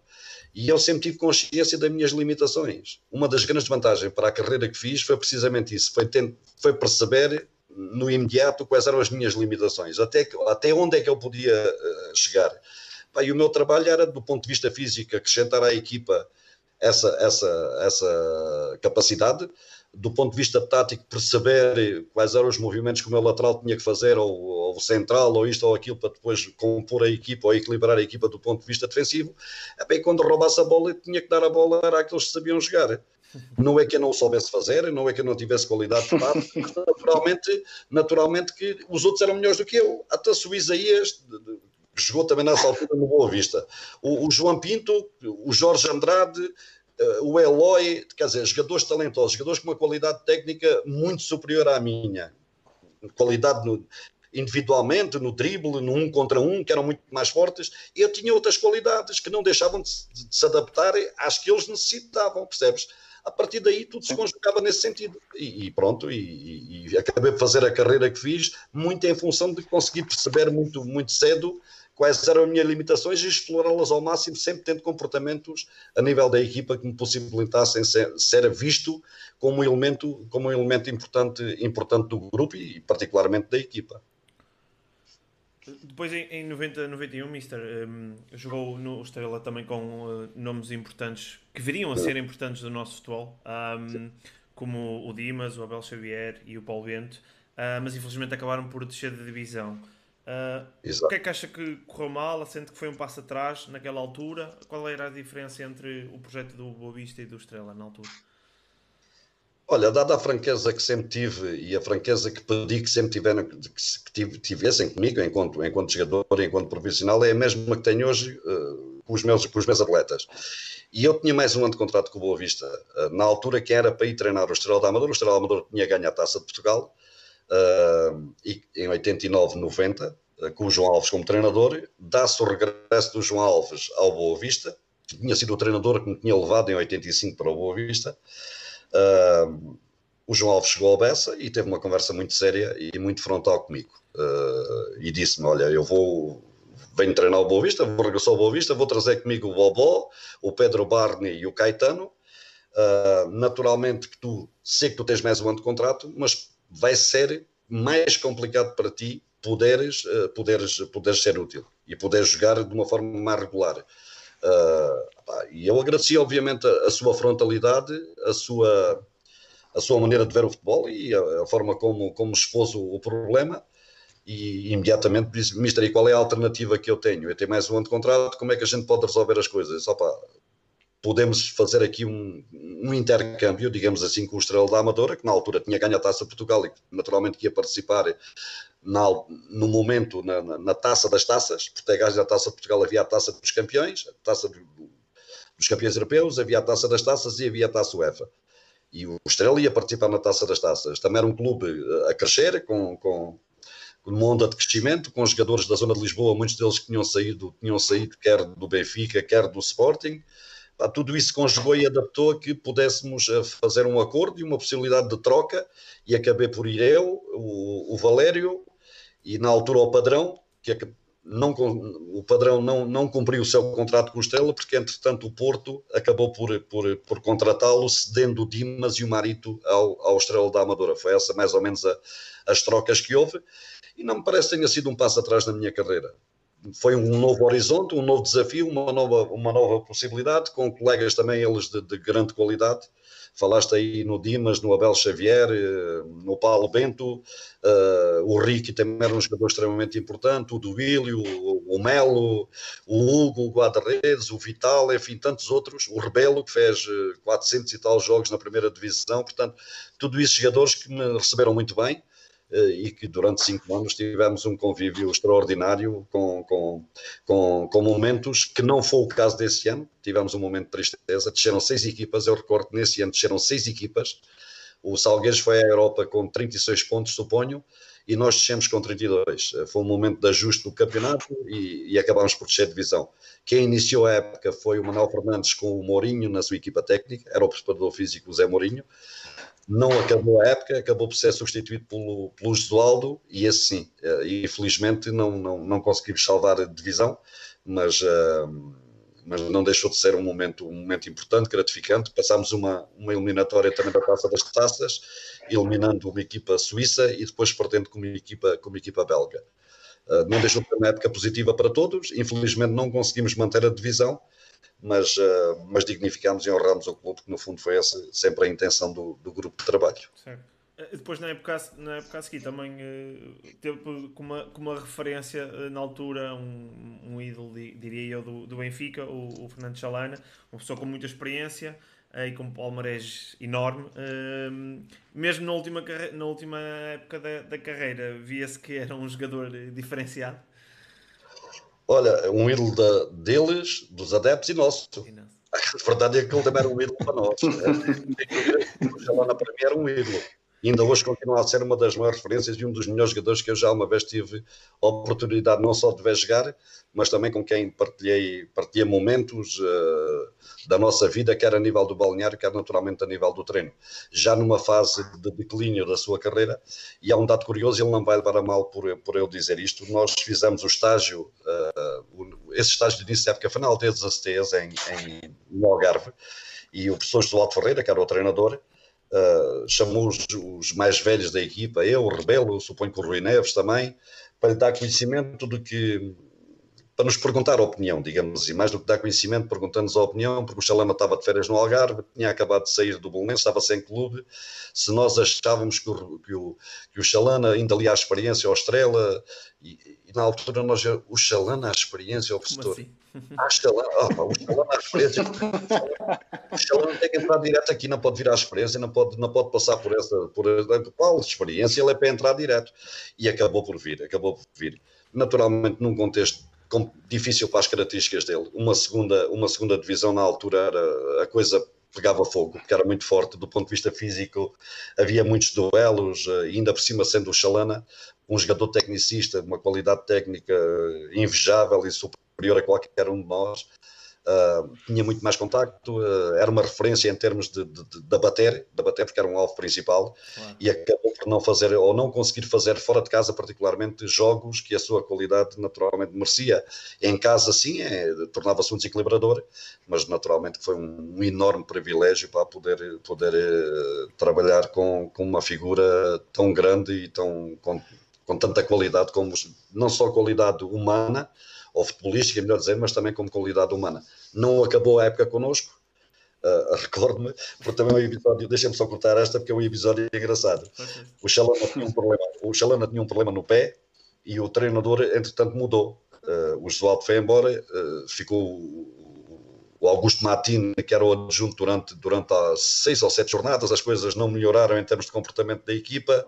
E eu sempre tive consciência das minhas limitações. Uma das grandes vantagens para a carreira que fiz foi precisamente isso: foi, ter, foi perceber no imediato quais eram as minhas limitações, até, até onde é que eu podia uh, chegar. e o meu trabalho era, do ponto de vista físico, acrescentar à equipa essa, essa, essa capacidade, do ponto de vista tático, perceber quais eram os movimentos que o meu lateral tinha que fazer, ou, ou central, ou isto ou aquilo, para depois compor a equipa ou equilibrar a equipa do ponto de vista defensivo. É bem, quando roubasse a bola, tinha que dar a bola àqueles que sabiam jogar. Não é que eu não soubesse fazer, não é que eu não tivesse qualidade de passe, naturalmente, naturalmente que os outros eram melhores do que eu. Até o Isaías, jogou também nessa altura no Boa Vista, o, o João Pinto, o Jorge Andrade, o Eloy, quer dizer, jogadores talentosos, jogadores com uma qualidade técnica muito superior à minha. Qualidade no, individualmente, no drible, no um contra um, que eram muito mais fortes. Eu tinha outras qualidades que não deixavam de, se adaptar às que eles necessitavam, percebes? A partir daí tudo se conjugava nesse sentido. E, e pronto, e, e, acabei de fazer a carreira que fiz, muito em função de conseguir perceber muito, muito cedo quais eram as minhas limitações e explorá-las ao máximo, sempre tendo comportamentos a nível da equipa que me possibilitassem ser, ser visto como um elemento, como um elemento importante, importante do grupo e particularmente da equipa. Depois em, em 90, 91, Mister um, jogou no Estrela também com uh, nomes importantes que viriam a ser importantes do nosso futebol, um, como o Dimas, o Abel Xavier e o Paulo Bento, uh, mas infelizmente acabaram por descer da divisão. Uh, o que é que acha que correu mal? Sente que foi um passo atrás naquela altura? Qual era a diferença entre o projeto do Boa Vista e do Estrela na altura? Olha, dada a franqueza que sempre tive e a franqueza que pedi que sempre tiveram, que tivessem comigo enquanto, enquanto jogador enquanto profissional, é a mesma que tenho hoje uh, com, os meus, com os meus atletas. E eu tinha mais um ano de contrato com o Boa Vista, uh, na altura que era para ir treinar o Estrela da Amador. O Estrela da Amador tinha ganho a taça de Portugal em 89, 90, uh, com o João Alves como treinador, dá-se o regresso do João Alves ao Boa Vista, que tinha sido o treinador que me tinha levado em 85 para o Boa Vista. Uh, o João Alves chegou ao Bessa e teve uma conversa muito séria e muito frontal comigo. Uh, e disse-me: Olha, eu vou, venho treinar o Boa Vista, vou regressar ao Boa Vista, vou trazer comigo o Bobó, o Pedro Barney e o Caetano. Uh, naturalmente que tu sei que tu tens mais um ano de contrato, mas vai ser mais complicado para ti poderes, uh, poderes, poderes ser útil e poderes jogar de uma forma mais regular. Uh, e eu agradeci, obviamente, a, sua frontalidade, a sua, a sua maneira de ver o futebol e a, a forma como, como expôs o, o problema. E imediatamente disse: Mister, e qual é a alternativa que eu tenho? Eu tenho mais um ano de contrato, como é que a gente pode resolver as coisas? Opa, podemos fazer aqui um, um, intercâmbio, digamos assim, com o Estrela da Amadora, que na altura tinha ganho a Taça Portugal e naturalmente que ia participar na, no momento na, na, na, Taça das Taças, por ter ganho a Taça Portugal havia a Taça dos Campeões, a Taça do, dos Campeões Europeus, havia a Taça das Taças e havia a Taça UEFA. E o Estrela ia participar na Taça das Taças. Também era um clube eh, a crescer, com, com, com uma onda de crescimento, com jogadores da zona de Lisboa, muitos deles que tinham saído, tinham saído quer do Benfica, quer do Sporting, tudo isso conjugou e adaptou a que pudéssemos eh, fazer um acordo e uma possibilidade de troca, e acabei por ir eu, o, o Valério, e na altura o Padrão, que não, o Padrão não, não cumpriu o seu contrato com o Estrela, porque entretanto o Porto acabou por, por, por contratá-lo, cedendo o Dimas e o Marito ao, ao Estrela da Amadora. Foi essa mais ou menos a, as trocas que houve, e não me parece que tenha sido um passo atrás na minha carreira foi um novo horizonte, um novo desafio, uma nova, uma nova possibilidade, com colegas também eles de, de grande qualidade. Falaste aí no Dimas, no Abel Xavier, eh, no Paulo Bento, uh, o Ricky também era um jogador extremamente importante, o Duílio, o, o Melo, o Hugo, o Guadarredes, o Vital, enfim, tantos outros, o Rebelo, que fez 400 eh, e tal jogos na primeira divisão, portanto, tudo isso jogadores que me receberam muito bem, e que durante cinco anos tivemos um convívio extraordinário com, com, com, com, momentos que não foi o caso desse ano. Tivemos um momento de tristeza, desceram seis equipas, eu recordo que nesse ano desceram seis equipas. O Salgueiros foi à Europa com 36 pontos, suponho, e nós descemos com 32. Eh, foi um momento de ajuste do campeonato e, e acabámos por descer divisão. Quem iniciou a época foi o Manuel Fernandes com o Mourinho na sua equipa técnica, era o preparador físico Zé Mourinho não acabou a época, acabou por ser substituído pelo, pelo Josualdo, e esse sim, eh, e felizmente não, não, não conseguimos salvar a divisão, mas, uh, mas não deixou de ser um momento, um momento importante, gratificante. Passámos uma, uma eliminatória também da Taça das Taças, eliminando uma equipa suíça e depois perdendo com uma equipa, com uma equipa belga. Uh, não deixou de ser uma época positiva para todos, infelizmente não conseguimos manter a divisão, mas, uh, mas dignificámos e honramos o clube, que no fundo foi essa sempre a intenção do, do grupo de trabalho. Certo. Eh, depois, na época, na época a seguir, também uh, teve como uma, uma referência uh, na altura um, um ídolo, diria eu, do, do Benfica, o, o Fernando Chalana, uma pessoa com muita experiência e com um palmarés enorme. mesmo na última, na última época da, da carreira, via-se que era um jogador diferenciado. Olha, um ídolo da, deles, dos adeptos e nosso. A verdade é que ele também era um ídolo para nós. O na para mim era um ídolo. Ainda hoje continua a ser uma das maiores referências e um dos melhores jogadores que eu já uma vez tive a oportunidade não só de ver jogar, mas também com quem partilhei, partilhei momentos uh, da nossa vida, quer a nível do balneário, quer naturalmente a nível do treino. Já numa fase de declínio da sua carreira, e há um dado curioso, ele não vai levar a mal por, por eu dizer isto, nós fizemos o estágio, uh, esse estágio de início da época foi na aldeia dos Aceteias, em, em, Algarve, e o professor Alto Ferreira, que era o treinador, Uh, chamou os, os, mais velhos da equipa, eu, o Rebelo, suponho que o Rui Neves também, para lhe dar conhecimento de que para nos perguntar a opinião, digamos assim, mais do que dar conhecimento, perguntando-nos a opinião, porque o Chalana estava de férias no Algarve, tinha acabado de sair do Bolonense, estava sem clube, se nós achávamos que o, que o, que o Chalana ainda ali a experiência ao Estrela, e, e, na altura nós, o Chalana a experiência ao professor. Assim? Ah, oh, o Chalana a experiência. o Chalana tem que entrar direto aqui, não pode vir à experiência, não pode, não pode passar por essa, por, qual experiência, ele é para entrar direto. E acabou por vir, acabou por vir. Naturalmente, num contexto difícil para as características dele. Uma segunda, uma segunda divisão na altura era a coisa pegava fogo, porque era muito forte do ponto de vista físico, havia muitos duelos, eh, ainda por cima sendo o Chalana, um jogador tecnicista, uma qualidade técnica invejável e superior a qualquer um de nós, Uh, tinha muito mais contacto, uh, era uma referência em termos de, de, de, de bater, de bater porque era um alvo principal claro. e acabou por não fazer ou não conseguir fazer fora de casa particularmente jogos que a sua qualidade naturalmente merecia. Em casa sim, é, tornava-se um desequilibrador, mas naturalmente foi um, um enorme privilégio para poder, poder uh, trabalhar com, com uma figura tão grande e tão com, com tanta qualidade como não só qualidade humana, ou futebolística, melhor dizer, mas também como qualidade humana. Não acabou a época connosco, uh, recordo-me, porque também é um episódio, deixem-me só contar esta, porque é um episódio engraçado. O Chalana tinha um problema, o Chalana tinha um problema no pé e o treinador, entretanto, mudou. Uh, o Josualdo foi embora, uh, ficou o Augusto Matine, que era o adjunto durante, durante as seis ou sete jornadas, as coisas não melhoraram em termos de comportamento da equipa,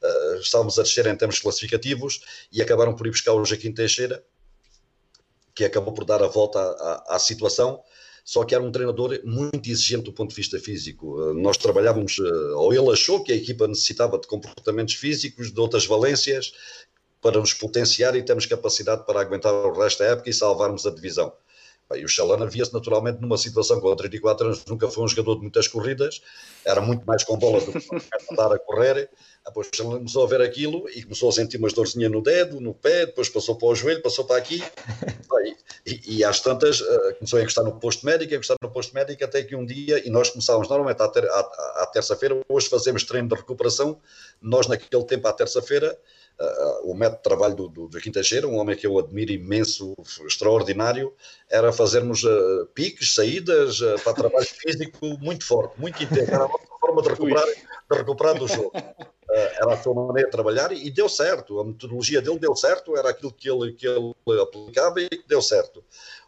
uh, estávamos a descer em termos classificativos e acabaram por ir buscar o Joaquim Teixeira, que acabou por dar a volta à, à, situação, só que era um treinador muito exigente do ponto de vista físico. Eh, nós trabalhávamos, eh, ou ele achou que a equipa necessitava de comportamentos físicos, de outras valências, para nos potenciar e termos capacidade para aguentar o resto da época e salvarmos a divisão. E o Chalana via-se naturalmente numa situação com 34 anos, nunca foi um jogador de muitas corridas, era muito mais com bola do que andar a correr, depois começou a ver aquilo e começou a sentir umas dorzinhas no dedo, no pé, depois passou para o joelho, passou para aqui. e, e, às tantas uh, começou a encostar no posto médico, a encostar no posto médico, até que um dia, e nós começávamos normalmente à, ter, à, à terça-feira, hoje fazemos treino de recuperação, nós naquele tempo à terça-feira, uh, o método de trabalho do, do, do Teixeira, um homem que eu admiro imenso, extraordinário, era fazermos uh, piques, saídas para trabalho físico muito forte, muito intenso, era uma forma de recuperar, de recuperar do jogo. Eh, era a sua maneira de trabalhar e, deu certo. A metodologia dele deu certo, era aquilo que ele, que ele aplicava e deu certo.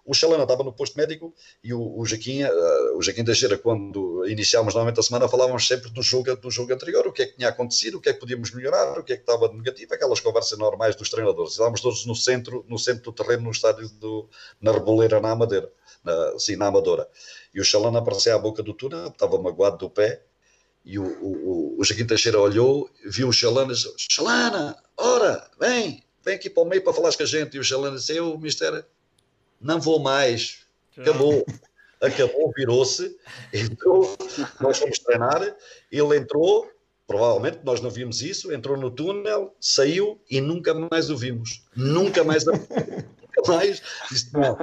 O Chalana estava no posto médico e o, o Jaquim, uh, o Jaquim Teixeira, quando iniciámos normalmente a semana, falávamos sempre do jogo, do jogo anterior, o que é que tinha acontecido, o que é que podíamos melhorar, o que é que estava de negativo, aquelas conversas normais dos treinadores. Estávamos todos no centro, no centro do terreno, no estádio do, na Reboleira, na Amadeira, na, sim, na Amadora. E o Chalana aparecia à boca do túnel, estava magoado do pé, e o, o, o Joaquim Teixeira olhou, viu o Chalana disse: Chalana, ora, vem, vem aqui para o meio para falar com a gente. E o Chalana disse: Eu, mister, não vou mais, acabou. Acabou, virou-se, entrou, nós fomos treinar, ele entrou, provavelmente nós não vimos isso, entrou no túnel, saiu e nunca mais o vimos. Nunca mais, nunca mais. Disse, não,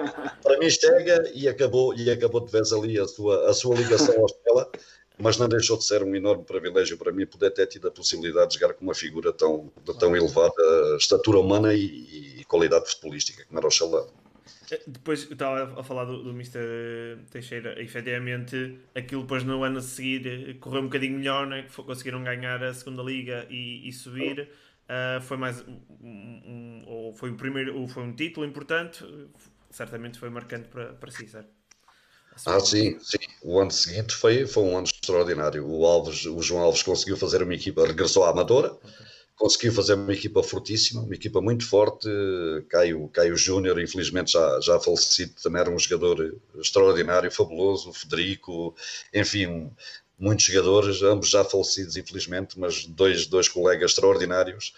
para mim chega e acabou, e acabou de vez ali a sua, a sua ligação à Estela mas não deixou de ser um enorme privilégio para mim poder ter tido a possibilidade de jogar com uma figura tão, de tão elevada estatura humana e, e qualidade futebolística, como era o Xalão. Eh, depois estava a falar do, do Mr. Teixeira, efetivamente aquilo depois no ano a seguir eh, correu um bocadinho melhor, né? conseguiram ganhar a segunda liga e, e subir. Uh, foi mais um, um, ou foi o primeiro, foi um título importante, certamente foi marcante para, para si, certo? Ah, sim, sim. O ano seguinte foi, foi um ano extraordinário. O, Alves, o João Alves conseguiu fazer uma equipa, regressou à Amadora, okay. conseguiu fazer uma equipa fortíssima, uma equipa muito forte. Caio, Caio Júnior, infelizmente já, já falecido, também era um jogador extraordinário, fabuloso. O Federico, enfim, muitos jogadores, ambos já falecidos, infelizmente, mas dois, dois colegas extraordinários.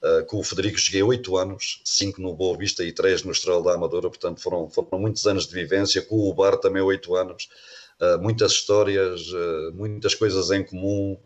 Uh, com o Federico cheguei oito anos, cinco no Boa Vista e três no Estrela da Amadora, portanto foram, foram muitos anos de vivência, com o Bar também oito anos, uh, muitas histórias, uh, muitas coisas em comum,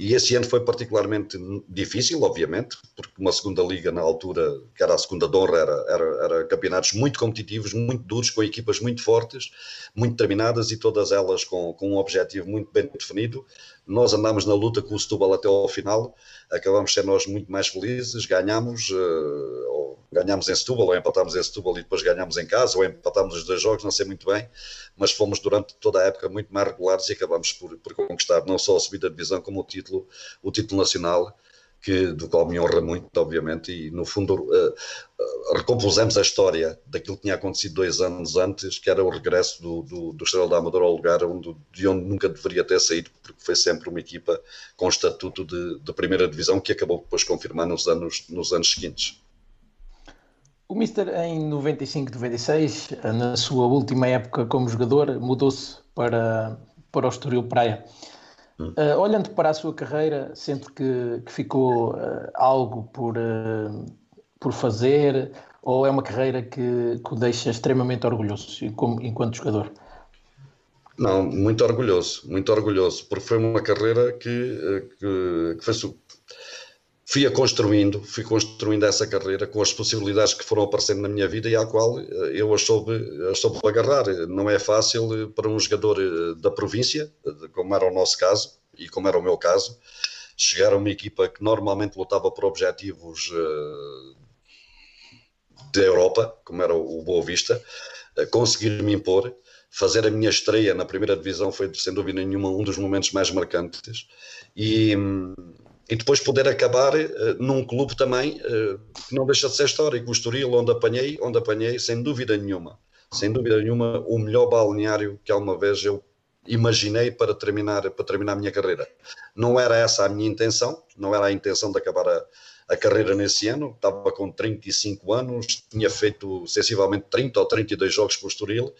e esse ano foi particularmente difícil, obviamente, porque uma segunda liga na altura, que era a segunda de honra, era, era, era campeonatos muito competitivos, muito duros, com equipas muito fortes, muito determinadas e todas elas com, com um objetivo muito bem definido. Nós andámos na luta com o Setúbal até ao final, acabamos ser nós muito mais felizes, ganhamos, uh, ganhámos em Setúbal, ou empatámos em Setúbal e depois ganhámos em casa, ou empatámos os dois jogos, não sei muito bem, mas fomos durante toda a época muito mais regulares e acabamos por, por conquistar não só a subida de divisão como o título, o título nacional, que, do qual me honra muito, obviamente, e no fundo uh, uh, recompusemos a história daquilo que tinha acontecido dois anos antes, que era o regresso do, do, do Estrela da Amadora ao lugar onde, de onde nunca deveria ter saído, porque foi sempre uma equipa com estatuto de, de primeira divisão que acabou depois confirmando nos anos, nos anos seguintes. O Mister, em 95, 96, na sua última época como jogador, mudou-se para, para o Estoril Praia. Uh, olhando para a sua carreira, sente que, que ficou uh, algo por, uh, por fazer ou é uma carreira que, que o deixa extremamente orgulhoso como, enquanto jogador? Não, muito orgulhoso, muito orgulhoso, porque foi uma carreira que, que, que foi, fui a construindo, fui construindo essa carreira com as possibilidades que foram aparecendo na minha vida e à qual eh, eu a soube, a soube agarrar. Não é fácil eh, para um jogador eh, da província, como era o nosso caso e como era o meu caso, chegar a uma equipa que normalmente lutava por objetivos da Europa, como era o Boa Vista, conseguir me impor, fazer a minha estreia na primeira divisão foi sem dúvida nenhuma um dos momentos mais marcantes e hum, e depois poder acabar uh, num clube também uh, que não deixa de ser histórico, o Estoril, onde apanhei, onde apanhei, sem dúvida nenhuma, sem dúvida nenhuma, o melhor balneário que alguma vez eu imaginei para terminar, para terminar a minha carreira. Não era essa a minha intenção, não era a intenção de acabar a, a carreira nesse ano, estava com 35 anos, tinha feito sensivelmente 30 ou 32 jogos para o Estoril,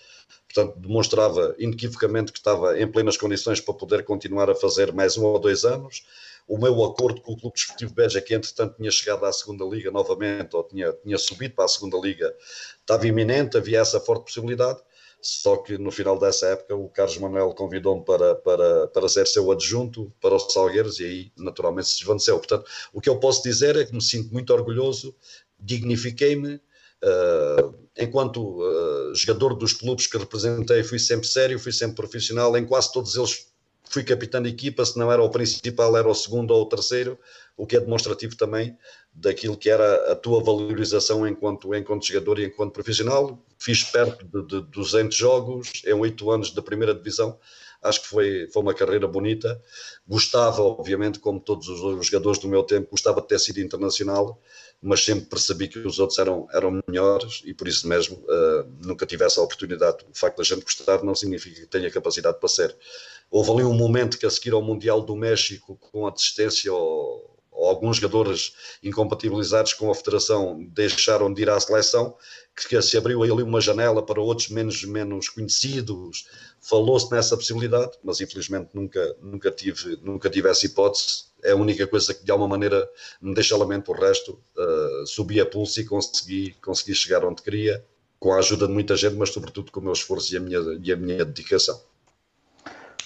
portanto demonstrava inequivocamente que estava em plenas condições para poder continuar a fazer mais um ou dois anos, o meu acordo com o Clube Desportivo Beja, que entretanto tinha chegado à segunda Liga novamente, ou tinha, tinha subido para a segunda Liga, estava iminente, havia essa forte possibilidade, só que no final dessa época o Carlos Manuel convidou-me para, para, para ser seu adjunto para os Salgueiros e aí naturalmente se desvaneceu. Portanto, o que eu posso dizer é que me sinto muito orgulhoso, dignifiquei-me, uh, enquanto uh, jogador dos clubes que representei fui sempre sério, fui sempre profissional, em quase todos eles fui capitão de equipa, se não era o principal, era o segundo ou o terceiro, o que é demonstrativo também daquilo que era a tua valorização enquanto, enquanto jogador e enquanto profissional. Fiz perto de, de 200 jogos em oito anos da primeira divisão. Acho que foi, foi uma carreira bonita. Gostava, obviamente, como todos os jogadores do meu tempo, gostava de ter sido internacional, mas sempre percebi que os outros eram, eram melhores e por isso mesmo uh, nunca tive essa oportunidade. O facto da gente gostar não significa que tenha capacidade para ser. Houve ali um momento que a seguir ao Mundial do México, com a desistência ou, ou alguns jogadores incompatibilizados com a federação deixaram de ir à seleção, que se abriu ali uma janela para outros menos, menos conhecidos, falou-se nessa possibilidade, mas infelizmente nunca, nunca, tive, nunca tive essa hipótese. É a única coisa que de alguma maneira me deixa lamento o resto. Uh, subi a pulso e consegui, consegui chegar onde queria, com a ajuda de muita gente, mas sobretudo com o meu esforço e a minha, e a minha dedicação.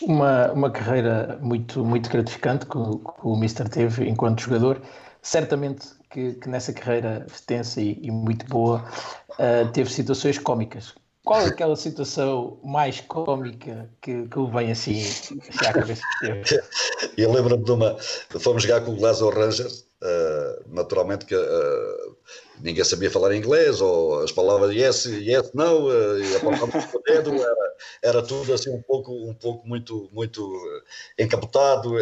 Uma, uma carreira muito, muito gratificante que o, que o Mister teve enquanto jogador. Certamente que, que nessa carreira extensa e, e muito boa uh, teve situações cómicas. Qual é aquela situação mais cómica que, que o vem assim, assim à cabeça? Eu lembro-me de uma. Fomos jogar com o Glasgow Rangers, uh, naturalmente que uh, ninguém sabia falar inglês, ou as palavras yes, yes, no, uh, e a palavra do dedo, era, era tudo assim um pouco, um pouco muito, muito encapotado.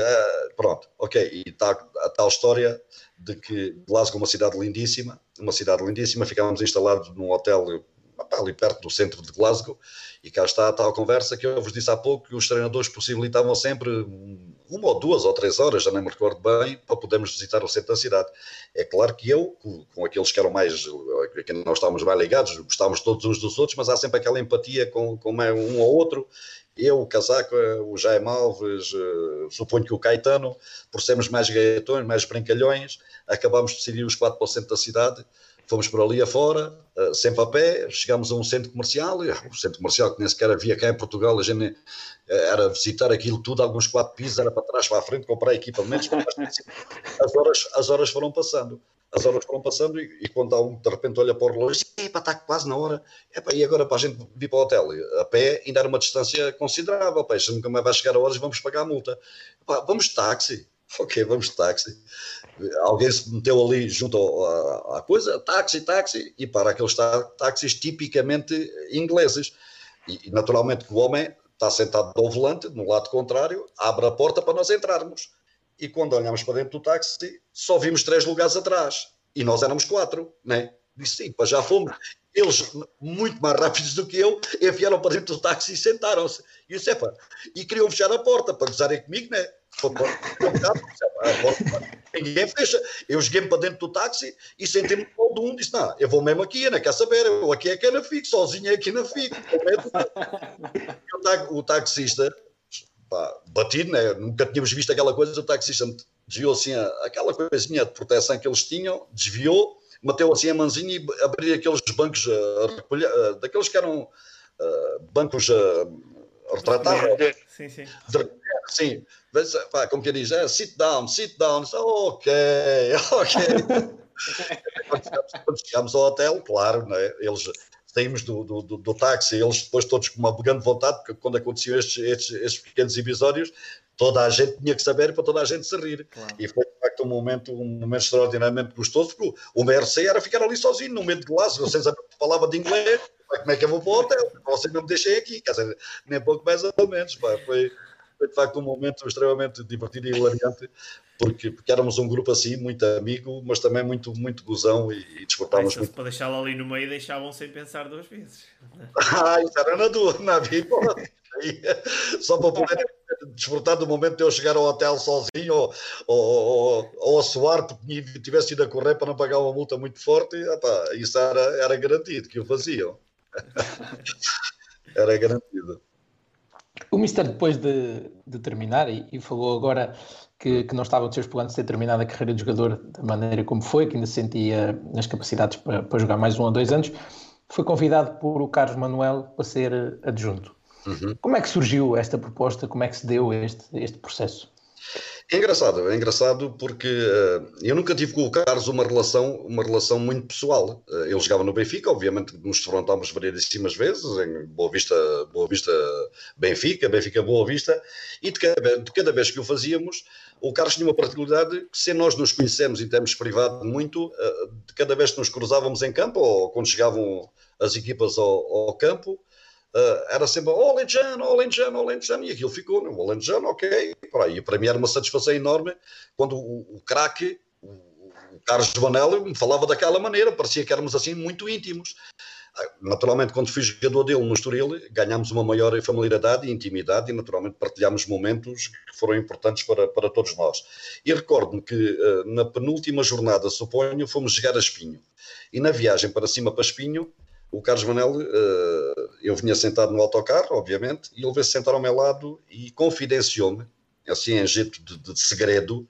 Pronto, ok. E está a tal história de que Glasgow é uma cidade lindíssima, uma cidade lindíssima, ficávamos instalados num hotel ali perto do centro de Glasgow, e cá está a tal conversa que eu vos disse há pouco, que os treinadores possibilitavam sempre uma ou duas ou três horas, já nem me recordo bem, para podermos visitar o centro da cidade. É claro que eu, com, aqueles que eram mais, que nós estávamos mais ligados, gostávamos todos uns dos outros, mas há sempre aquela empatia com, com um ou outro, eu, o Casaco, o Jaime Alves, uh, suponho que o Caetano, por sermos mais gaiatões, mais brincalhões, acabámos de decidir os quatro para o centro da cidade, Fomos por ali afora, uh, sempre a pé, chegámos a um centro comercial, e, uh, um centro comercial que nem sequer havia cá em Portugal, a gente uh, era visitar aquilo tudo, alguns quatro pisos, era para trás, para a frente, comprar equipamentos. as, horas, as horas foram passando. as horas foram passando e, e quando um de repente olha para o relógio, epá, está quase na hora, epá, e agora para a gente vir para o hotel? A pé ainda era uma distância considerável, pá, nunca mais vai chegar a horas e vamos pagar a multa. Epá, vamos de táxi. Ok, vamos de táxi. Alguém se meteu ali junto à, coisa, táxi, táxi, e para aqueles táxis tipicamente ingleses. E, naturalmente o homem está sentado ao volante, no lado contrário, abre a porta para nós entrarmos. E quando olhamos para dentro do táxi, só vimos três lugares atrás. E nós éramos quatro, né? Disse sim, já fomos. Eles, muito mais rápidos do que eu, enfiaram para dentro do táxi e sentaram-se. E disse, e queriam fechar a porta para gozarem comigo, né? Ninguém fecha. Eu joguei-me para dentro do táxi e sentei-me com um. Disse: Não, eu vou mesmo aqui, não quer saber. Eu aqui é que é na FIC, sozinho é aqui na FIC. O, o taxista pá, batido, né? nunca tínhamos visto aquela coisa, o taxista desviou assim aquela coisinha de proteção que eles tinham, desviou, meteu assim a mãozinha e abriu aqueles bancos a recolher, uh, daqueles que eram uh, bancos a retratar. Sim, sim. De, sim, pá, como que diz, é, sit down, sit down, ok, ok. quando, chegámos, quando chegámos ao hotel, claro, né? eles saímos do, do, do, do, táxi, eles depois todos com uma grande vontade, porque quando aconteciam estes, estes, estes, pequenos episódios, toda a gente tinha que saber para toda a gente se rir. Claro. E foi, de facto, um momento, um momento extraordinariamente gostoso, porque o MRC era ficar ali sozinho, no meio de Glasgow, sem saber falava de inglês, como é que eu vou para o hotel? Vocês não me deixem aqui, quer dizer, nem pouco mais ou menos, pá, foi foi de facto um momento extremamente divertido e hilariante, porque, porque éramos um grupo assim, muito amigo, mas também muito, muito gozão e, e desportávamos muito. Para deixá-lo ali no meio, deixavam sem pensar duas vezes. ah, isso era na na vida. Só para poder desfrutar do momento de eu chegar ao hotel sozinho ou, ou, ou, a suar porque tivesse ido a correr para não pagar uma multa muito forte, opa, isso era, era garantido que o faziam. era garantido. O Mister, depois de, de terminar, e, e, falou agora que, que não estava os seus planos de ter terminado a carreira de jogador da maneira como foi, que ainda sentia as capacidades para, para jogar mais um ou dois anos, foi convidado por o Carlos Manuel para ser adjunto. Uhum. Como é que surgiu esta proposta? Como é que se deu este, este processo? É engraçado, é engraçado porque uh, eu nunca tive com o Carlos uma relação, uma relação muito pessoal. Uh, ele jogava no Benfica, obviamente nos defrontámos variedíssimas vezes, em Boa Vista, Boa Vista Benfica, Benfica Boa Vista, e de cada, de cada vez que o fazíamos, o Carlos tinha uma particularidade que, se nós nos conhecemos em termos privados muito, uh, de cada vez que nos cruzávamos em campo, ou quando chegavam as equipas ao, ao campo, Uh, era sempre oh, Alentejano, oh, Alentejano, oh, Alentejano, e aquilo ficou, o Alentejano, ok. E para mim era uma satisfação enorme quando o, o craque, o, o Carlos Vanelli, me falava daquela maneira, parecia que éramos assim muito íntimos. Ah, naturalmente, quando fui jogador dele no Estoril, ganhámos uma maior familiaridade e intimidade e, naturalmente, partilhámos momentos que foram importantes para, para todos nós. E recordo-me que uh, na penúltima jornada, suponho, fomos jogar a Espinho. E na viagem para cima para Espinho, o Carlos Manel, uh, eu vinha sentado no autocarro, obviamente, e ele veio sentar ao meu lado e confidenciou-me, assim em jeito de, de, segredo,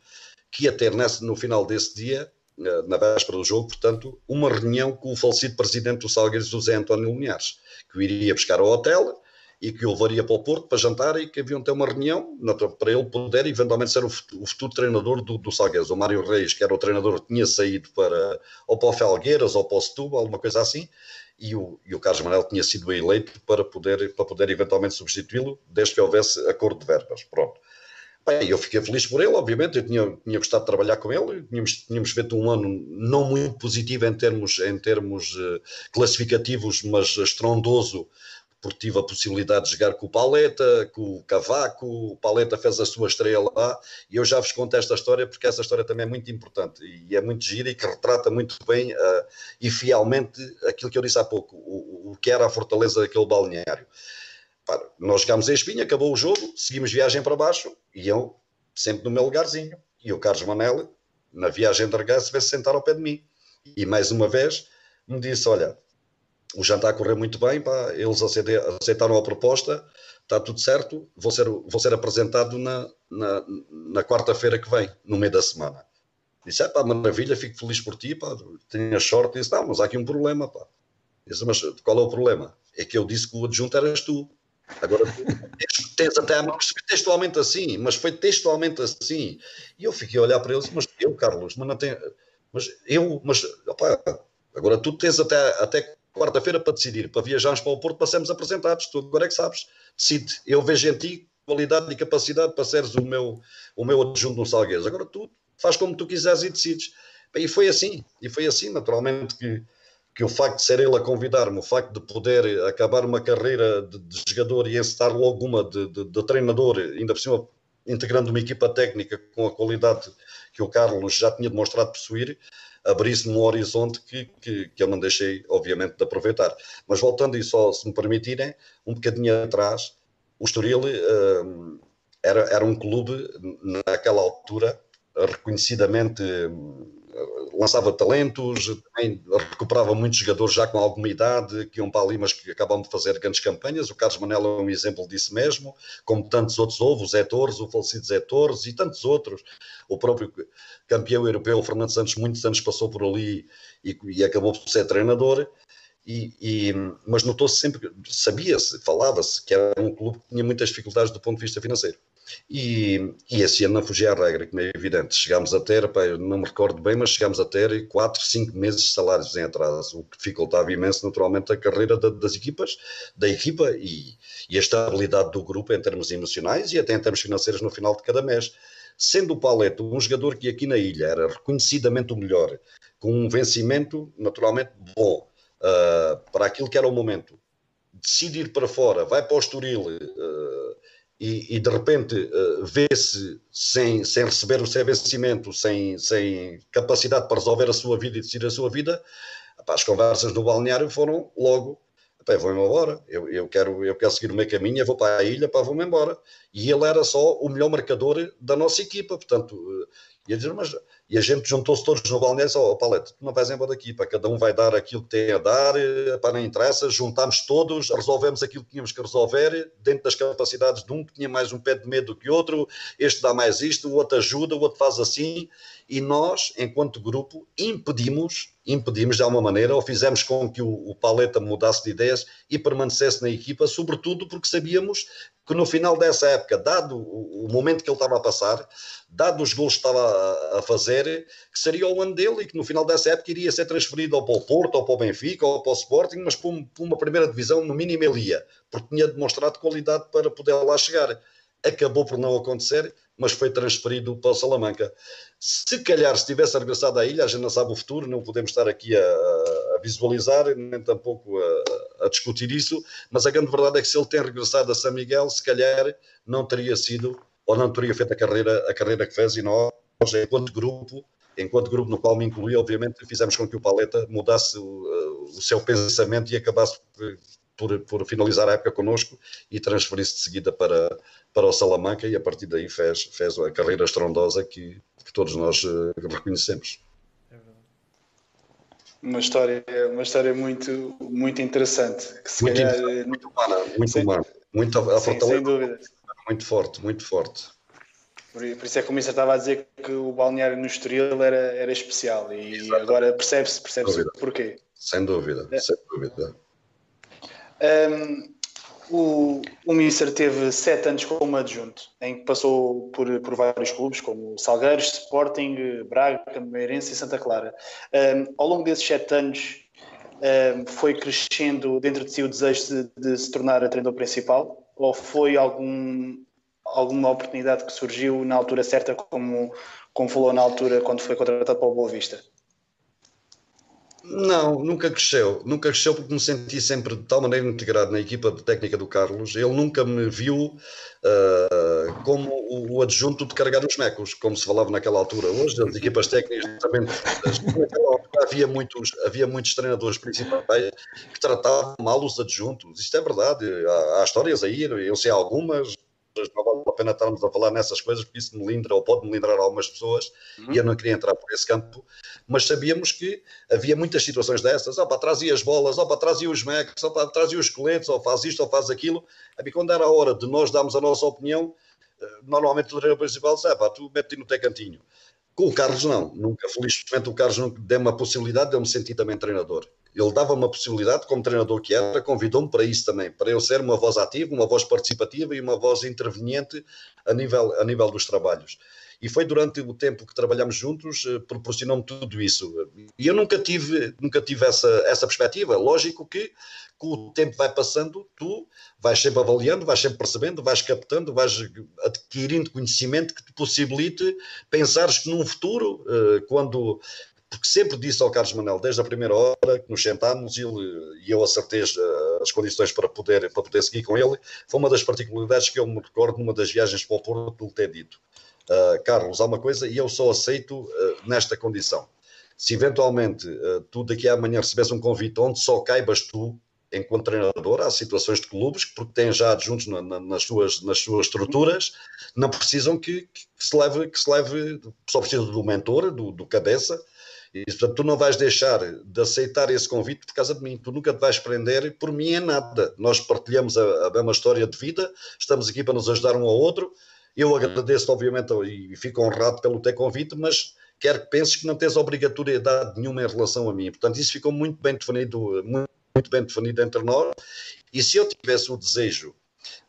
que ia ter nesse, no final desse dia, uh, na véspera do jogo, portanto, uma reunião com o falecido presidente do Salgueiros, José António Linhares, que o iria buscar ao hotel e que o levaria para o Porto para jantar e que haviam ter uma reunião para ele poder eventualmente ser o futuro, o futuro treinador do, do Salgueiros. O Mário Reis, que era o treinador, tinha saído para ou para o Felgueiras ou para o Setúbal, alguma coisa assim, e o, e o Carlos Manuel tinha sido eleito para poder, para poder eventualmente substituí-lo, desde que houvesse acordo de verbas. Pronto. Bem, eu fiquei feliz por ele, obviamente, eu tinha, tinha gostado de trabalhar com ele, tínhamos, tínhamos feito um ano não muito positivo em termos, em termos uh, classificativos, mas estrondoso porque tive a possibilidade de jogar com o Paleta, com o Cavaco, o Paleta fez a sua estreia lá, e eu já vos conto esta história porque essa história também é muito importante e é muito gira e que retrata muito bem uh, e fielmente aquilo que eu disse há pouco, o, o que era a fortaleza daquele balneário. Para, nós chegámos em Espinha, acabou o jogo, seguimos viagem para baixo e eu sempre no meu lugarzinho. E o Carlos Manelli, na viagem de regresso, veio-se sentar ao pé de mim. E mais uma vez me disse: Olha, o jantar a correr muito bem, pá, eles aceitaram a proposta, está tudo certo, vou ser, vou ser apresentado na, na, na quarta-feira que vem, no meio da semana. Disse, é pá, maravilha, fico feliz por ti, pá, tenho a sorte. Disse, não, mas há aqui um problema, pá. Disse, mas qual é o problema? É que eu disse que o adjunto eras tu. Agora tu tens até a textualmente assim, mas foi textualmente assim. E eu fiquei a olhar para eles, mas eu, Carlos, mas não tenho Mas eu, mas opa, agora tu tens até, até quarta-feira para decidir, para viajarmos para o Porto, para sermos apresentados. Tu agora é que sabes, decide. Eu vejo em ti qualidade e capacidade para seres o meu, o meu adjunto no Salgueiros. Agora tu faz como tu quiseres e decides. E foi assim, e foi assim, naturalmente, que, que o facto de ser ele a convidar-me, o facto de poder acabar uma carreira de, de jogador e encetar logo uma de, de, de, treinador, ainda por cima integrando uma equipa técnica com a qualidade que o Carlos já tinha demonstrado possuir, abrisse-me um horizonte que, que, que, eu não deixei, obviamente, de aproveitar. Mas voltando e só, se me permitirem, um bocadinho atrás, o Estoril uh, era, era um clube, naquela altura, reconhecidamente lançava talentos, também recuperava muitos jogadores já com alguma idade, que iam para ali, mas que acabam de fazer grandes campanhas. O Carlos Manela é um exemplo disso mesmo, como tantos outros houve, o Zé Torres, o falecido Zé Torres e tantos outros. O próprio campeão europeu, Fernando Santos, muitos anos passou por ali e, e acabou por ser treinador. E, e, mas notou-se sempre, sabia-se, falava-se que era um clube que tinha muitas dificuldades do ponto de vista financeiro. E, e esse ano não fugia à regra, como é evidente. Chegámos a ter, pá, não me recordo bem, mas chegámos a ter 4, 5 meses de salários em atraso, o que dificultava imenso, naturalmente, a carreira da, das equipas, da equipa e, e, a estabilidade do grupo em termos emocionais e até em termos financeiros no final de cada mês. Sendo o Paleto um jogador que aqui na ilha era reconhecidamente o melhor, com um vencimento naturalmente bom uh, para aquilo que era o momento, decide ir para fora, vai para o Estoril. Uh, e, e de repente uh, vê-se sem, sem receber o seu vencimento, sem, sem capacidade para resolver a sua vida e decidir a sua vida, as conversas no balneário foram logo vou-me embora, eu, eu, quero, eu quero seguir o meu caminho, eu vou para a ilha, para vou-me embora. E ele era só o melhor marcador da nossa equipa, portanto, uh, ia dizer, mas e a gente juntou-se todos no balneário e disse, oh, Palete, tu não vais embora daqui, para cada um vai dar aquilo que tem a dar, eh, para não interessa, juntámos todos, resolvemos aquilo que tínhamos que resolver, dentro das capacidades de um que tinha mais um pé de medo do que outro, este dá mais isto, o outro ajuda, o outro faz assim, e nós, enquanto grupo, impedimos, impedimos de alguma maneira, ou fizemos com que o, o Paleta mudasse de ideias e permanecesse na equipa, sobretudo porque sabíamos que no final dessa época, dado o, o momento que ele estava a passar, dado os gols que estava a, a, fazer, que seria o ano dele e que no final dessa época iria ser transferido ou para o Porto, ou para o Benfica, ou para o Sporting, mas para, um, para uma primeira divisão, no mínimo ele ia, porque tinha demonstrado qualidade para poder lá chegar. Acabou por não acontecer, mas foi transferido para o Salamanca. Se calhar se tivesse regressado à ilha, a gente não sabe o futuro, não podemos estar aqui a, a visualizar, nem tampouco a, a, discutir isso, mas a grande verdade é que se ele tem regressado a São Miguel, se calhar não teria sido ou não teria feito a carreira, a carreira que fez e nós, enquanto grupo, enquanto grupo no qual me incluí, obviamente fizemos com que o Paleta mudasse o, o seu pensamento e acabasse por, por, finalizar a época connosco e transferir-se de seguida para, para o Salamanca e a partir daí fez, fez a carreira estrondosa que, que todos nós uh, reconhecemos. Uma história, uma história muito, muito interessante. muito, calhar, muito humana, muito humana. Muito, a sim, sem dúvida muito forte, muito forte. Por, isso é que o Mister estava a dizer que o balneário no Estoril era, era especial e agora percebe-se percebe, -se, porquê. Sem dúvida, é. sem dúvida. Um, o, o Mister teve sete anos como adjunto, em que passou por, por vários clubes, como Salgueiros, Sporting, Braga, Cameirense e Santa Clara. Um, ao longo desses sete anos, um, foi crescendo dentro de si o desejo de, de se tornar treinador principal ou foi algum, alguma oportunidade que surgiu na altura certa, como, como falou na altura quando foi contratado para o Boa Vista? Não, nunca cresceu. Nunca cresceu porque me senti sempre de tal maneira integrado na equipa de técnica do Carlos. Ele nunca me viu uh, como o, adjunto de carregar os mecos, como se falava naquela altura. Hoje, as equipas técnicas também. Havia muitos, havia muitos treinadores principais que tratavam mal os adjuntos. Isto é verdade. Há, há histórias aí, eu sei algumas, não vale a pena estarmos a falar nessas coisas, porque isso me lindra ou pode me lindrar algumas pessoas, uhum. e eu não queria entrar por esse campo, mas sabíamos que havia muitas situações dessas, ó para trazia as bolas, ó para trazia os mecs, ó para trazia os coletes, ou faz isto, ou faz aquilo, e quando era a hora de nós darmos a nossa opinião, eh, normalmente o treinador principal disse, pá, tu mete-te no teu cantinho. Com o Carlos não, nunca, felizmente o Carlos nunca deu uma possibilidade de eu me sentir também treinador. Ele dava uma possibilidade, como treinador que era, convidou-me para isso também, para eu ser uma voz ativa, uma voz participativa e uma voz interveniente a nível, a nível dos trabalhos. e foi durante o tempo que trabalhamos juntos, uh, proporcionou-me tudo isso. E eu nunca tive, nunca tive essa, essa perspectiva. Lógico que com o tempo vai passando, tu vais sempre avaliando, vais sempre percebendo, vais captando, vais adquirindo conhecimento que te possibilite pensares que num futuro, uh, quando porque sempre disse ao Carlos Manel, desde a primeira hora que nos sentámos ele, e eu acertei as, condições para poder, para poder seguir com ele, foi uma das particularidades que eu me recordo numa das viagens para o Porto de ter dito. Uh, Carlos, há uma coisa e eu só aceito uh, nesta condição. Se eventualmente uh, tu daqui a amanhã recebes um convite onde só caibas tu, enquanto treinador, há situações de clubes que, porque têm já adjuntos na, na, nas, suas, nas suas estruturas, não precisam que, que, se leve, que se leve, só precisa do mentor, do, do cabeça, e, portanto, tu não vais deixar de aceitar esse convite por causa de mim. Tu nunca te vais prender por mim em nada. Nós partilhamos a, a mesma história de vida, estamos aqui para nos ajudar um ao outro. Eu agradeço, obviamente, e fico honrado pelo teu convite, mas quero que penses que não tens obrigatoriedade nenhuma em relação a mim. Portanto, isso ficou muito bem definido, muito, muito bem definido entre nós. E se eu tivesse o desejo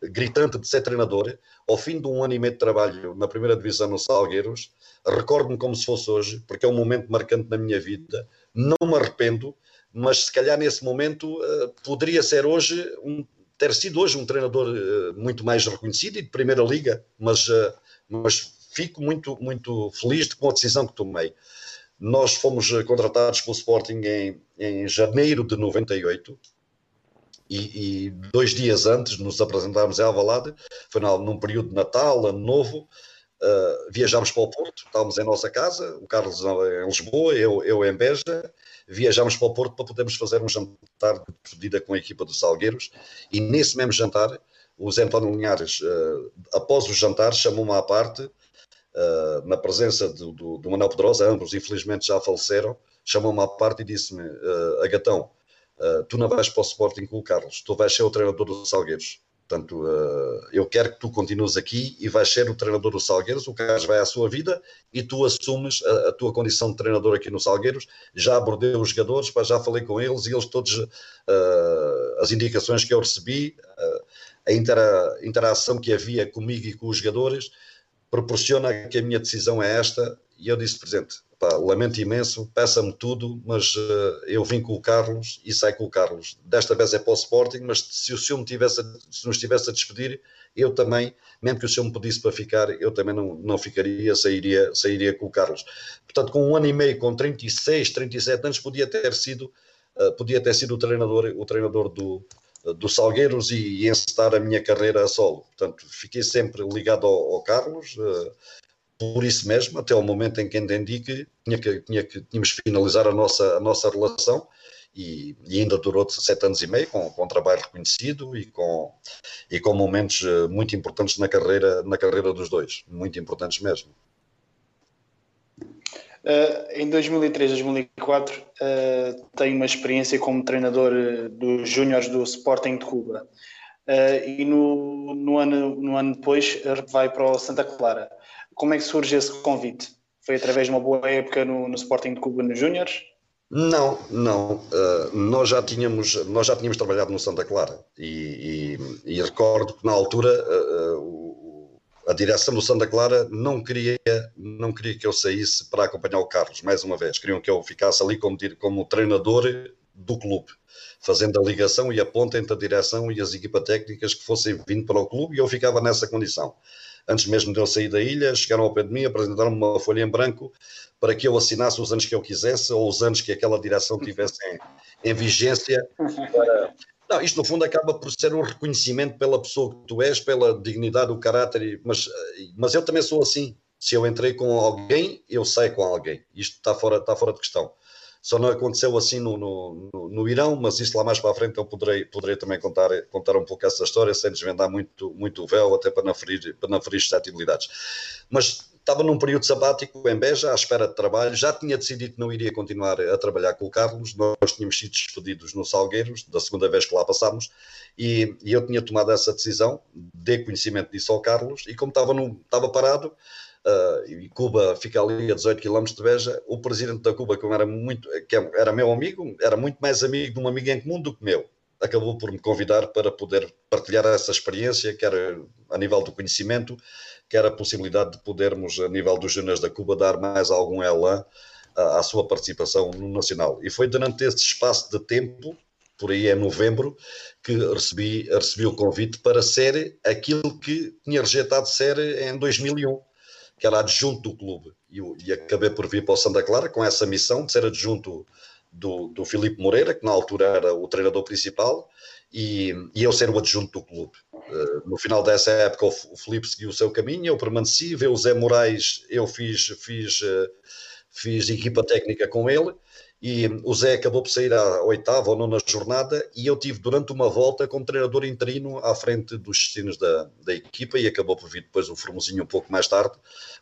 gritante de ser treinador, ao fim de um ano e meio de trabalho na primeira divisão no Salgueiros, recordo-me como se fosse hoje, porque é um momento marcante na minha vida, não me arrependo, mas se calhar nesse momento uh, poderia ser hoje, um, ter sido hoje um treinador uh, muito mais reconhecido e de primeira liga, mas, uh, mas fico muito, muito feliz com a decisão que tomei. Nós fomos contratados pelo Sporting em, em janeiro de 98, e, e, dois dias antes nos apresentámos em Alvalade, foi num período de Natal, Ano Novo, uh, viajámos para o Porto, estávamos em nossa casa, o Carlos em Lisboa, eu, eu em Beja, viajámos para o Porto para podermos fazer um jantar de despedida com a equipa dos Salgueiros, e nesse mesmo jantar, o Zé António Linhares, uh, após o jantar, chamou-me à parte, uh, na presença do, do, do Manuel Pedrosa, ambos infelizmente já faleceram, chamou-me à parte e disse-me, uh, Agatão, Uh, tu não vais para o Sporting com o Carlos, tu vais ser o treinador dos Salgueiros. Portanto, uh, eu quero que tu continues aqui e vais ser o treinador dos Salgueiros. O Carlos vai à sua vida e tu assumes a, a tua condição de treinador aqui nos Salgueiros. Já abordei os jogadores, já falei com eles e eles todos, uh, as indicações que eu recebi, a intera, interação que havia comigo e com os jogadores, proporciona que a minha decisão é esta. E eu disse presente: pá, lamento imenso, peça-me tudo, mas uh, eu vim com o Carlos e saio com o Carlos. Desta vez é para o Sporting, mas se o senhor me tivesse, se nos estivesse a despedir, eu também, mesmo que o senhor me pedisse para ficar, eu também não, não ficaria, sairia, sairia com o Carlos. Portanto, com um ano e meio, com 36, 37 anos, podia ter sido, uh, podia ter sido o treinador, o treinador do, do Salgueiros e, encetar a minha carreira a solo. Portanto, fiquei sempre ligado ao, ao Carlos, uh, por isso mesmo, até ao momento em que entendi que, tinha que, tinha que tínhamos que finalizar a nossa, a nossa relação e, e ainda durou sete anos e meio com, com um trabalho reconhecido e com, e com momentos eh, muito importantes na carreira, na carreira dos dois, muito importantes mesmo. Uh, em 2003, 2004, uh, tenho uma experiência como treinador uh, dos Júniores do Sporting de Cuba. Uh, e no, no, ano, no ano depois vai para o Santa Clara. Como é que surge esse convite? Foi através de uma boa época no, no Sporting de Cuba nos Júniores? Não, não. Uh, nós, já tínhamos, nós já tínhamos trabalhado no Santa Clara e, e, e recordo que na altura a direção do Santa Clara não queria, não queria que eu saísse para acompanhar o Carlos, mais uma vez. Queriam que eu ficasse ali como, como treinador do clube, fazendo a ligação e a ponta entre a direção e as equipas técnicas que fossem vindo para o clube e eu ficava nessa condição antes mesmo de eu sair da ilha, chegaram ao pé de mim, apresentaram-me uma folha em branco para que eu assinasse os anos que eu quisesse ou os anos que aquela direção tivesse em, em vigência. Não, isto no fundo acaba por ser um reconhecimento pela pessoa que tu és, pela dignidade, o caráter, mas, mas eu também sou assim. Se eu entrei com alguém, eu saio com alguém. Isto está fora, está fora de questão. Só não aconteceu assim no, no, no, no, Irão, mas isso lá mais para a frente eu poderei, poderei também contar, contar um pouco essa história, sem desvendar muito, muito o véu, até para não ferir, para não ferir suscetibilidades. Mas estava num período sabático em Beja, à espera de trabalho, já tinha decidido que não iria continuar a trabalhar com o Carlos, nós tínhamos sido despedidos no Salgueiros, da segunda vez que lá passámos, e, e eu tinha tomado essa decisão, dei conhecimento disso ao Carlos, e como estava, no, estava parado, uh, e Cuba fica ali a 18 km de Beja, o presidente da Cuba, que era, muito, que era meu amigo, era muito mais amigo de um amigo em comum do que meu. acabou por me convidar para poder partilhar essa experiência, quer a nível do conhecimento, quer a possibilidade de podermos, a nível dos Júniores da Cuba, dar mais algum elan à, sua participação no Nacional. E foi durante esse espaço de tempo, por aí é novembro, que recebi, recebi o convite para ser aquilo que tinha rejeitado ser em 2001, que era adjunto do clube. E, e acabei por vir para o Santa Clara com essa missão de ser adjunto do, do Filipe Moreira, que na altura era o treinador principal, e, e eu ser o adjunto do clube. Uh, no final dessa época, o, Filipe seguiu o seu caminho, eu permaneci, veio o Zé Moraes, eu fiz, fiz, uh, fiz equipa técnica com ele, e o Zé acabou por sair à oitava ou nona jornada e eu tive durante uma volta como treinador interino à frente dos destinos da, da equipa e acabou por vir depois o Formosinho um pouco mais tarde,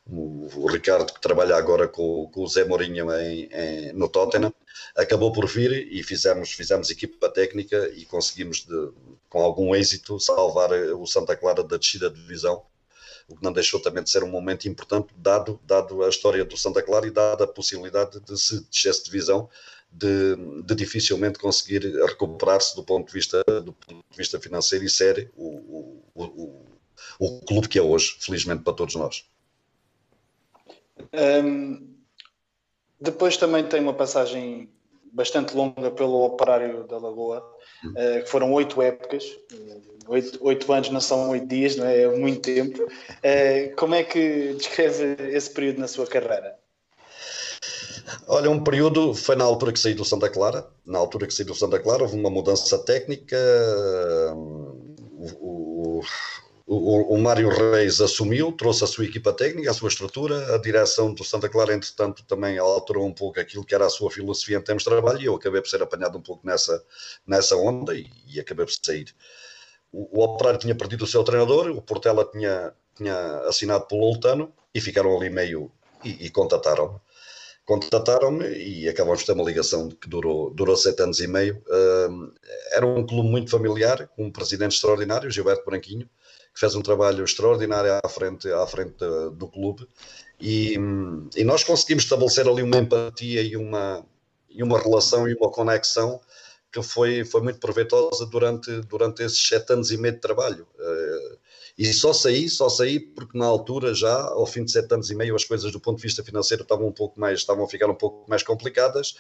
o, o Ricardo que trabalha agora com, com o Zé Mourinho em, em, no Tottenham, acabou por vir e fizemos, fizemos equipa técnica e conseguimos de, com algum êxito salvar o Santa Clara da descida de divisão o que não deixou também de ser um momento importante, dado, dado a história do Santa Clara e dada a possibilidade de, se descesse de divisão, de, de, dificilmente conseguir recuperar-se do ponto de vista do ponto de vista financeiro e ser o, o, o, o clube que é hoje, felizmente para todos nós. Um, depois também tem uma passagem bastante longa pelo Operário da Lagoa, uh, que foram oito épocas, oito, oito anos não são oito dias, não é? É muito tempo. Uh, como é que descreve esse período na sua carreira? Olha, um período foi na altura que saí do Santa Clara. Na altura que saí do Santa Clara, houve uma mudança técnica. O, o, o, o Mário Reis assumiu, trouxe a sua equipa técnica, a sua estrutura. A direção do Santa Clara, entretanto, também alterou um pouco aquilo que era a sua filosofia em termos de trabalho. E eu acabei por ser apanhado um pouco nessa, nessa onda e, e acabei por sair o, o Operário tinha perdido o seu treinador, o Portela tinha, tinha assinado pelo Lutano e ficaram ali meio e, e contataram-me. Contataram-me e acabamos de ter uma ligação que durou, durou sete anos e meio. Era um clube muito familiar, com um presidente extraordinário, Gilberto Branquinho, que fez um trabalho extraordinário à frente, à frente do clube. E, e nós conseguimos estabelecer ali uma empatia e uma, e uma relação e uma conexão que foi, foi muito proveitosa durante, durante esses sete anos e meio de trabalho. Uh, e só saí, só saí porque na altura já, ao fim de sete anos e meio, as coisas do ponto de vista financeiro estavam um pouco mais, estavam a ficar um pouco mais complicadas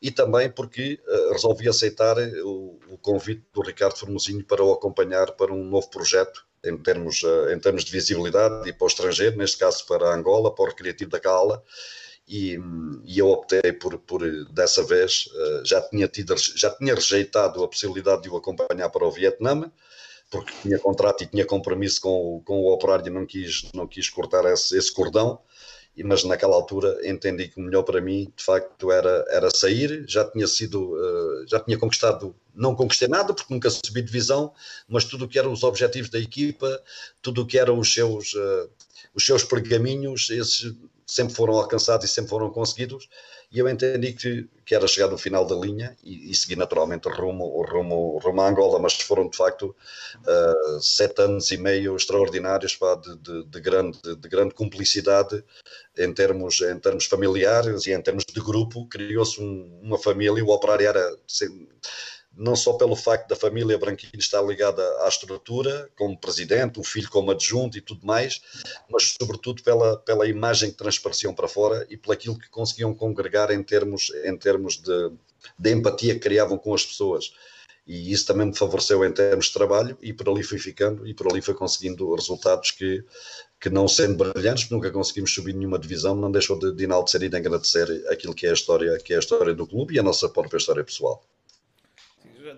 e também porque uh, resolvi aceitar o, o, convite do Ricardo Formosinho para o acompanhar para um novo projeto em termos, uh, em termos de visibilidade e para o estrangeiro, neste caso para Angola, para o Recreativo da Cala, e, e, eu optei por, por dessa vez, uh, já, tinha tido, já tinha rejeitado a possibilidade de o acompanhar para o Vietnã, porque tinha contrato e tinha compromisso com, o, com o operário e não quis, não quis cortar esse, esse cordão, mas naquela altura entendi que o melhor para mim, de facto, era, era sair, já tinha sido, uh, já tinha conquistado, não conquistei nada, porque nunca subi divisão, mas tudo o que eram os objetivos da equipa, tudo o que eram os seus... Uh, os seus pergaminhos, esses sempre foram alcançados e sempre foram conseguidos, e eu entendi que, que era chegar no final da linha e, e seguir naturalmente rumo, rumo, rumo a Angola, mas foram de facto uh, sete anos e meio extraordinários pá, de, de, de, grande, de grande cumplicidade em termos, em termos familiares e em termos de grupo, criou-se um, uma família, o operário era não só pelo facto da família Branquinho estar ligada à estrutura, como presidente, o filho como adjunto e tudo mais, mas sobretudo pela, pela imagem que transpareciam para fora e pelo aquilo que conseguiam congregar em termos, em termos de, de empatia que criavam com as pessoas. E isso também me favoreceu em termos de trabalho e por ali fui ficando e por ali fui conseguindo resultados que, que não sendo brilhantes, nunca conseguimos subir nenhuma divisão, não deixou de, de enaltecer e de agradecer aquilo que é a história, que é a história do clube e a nossa própria história pessoal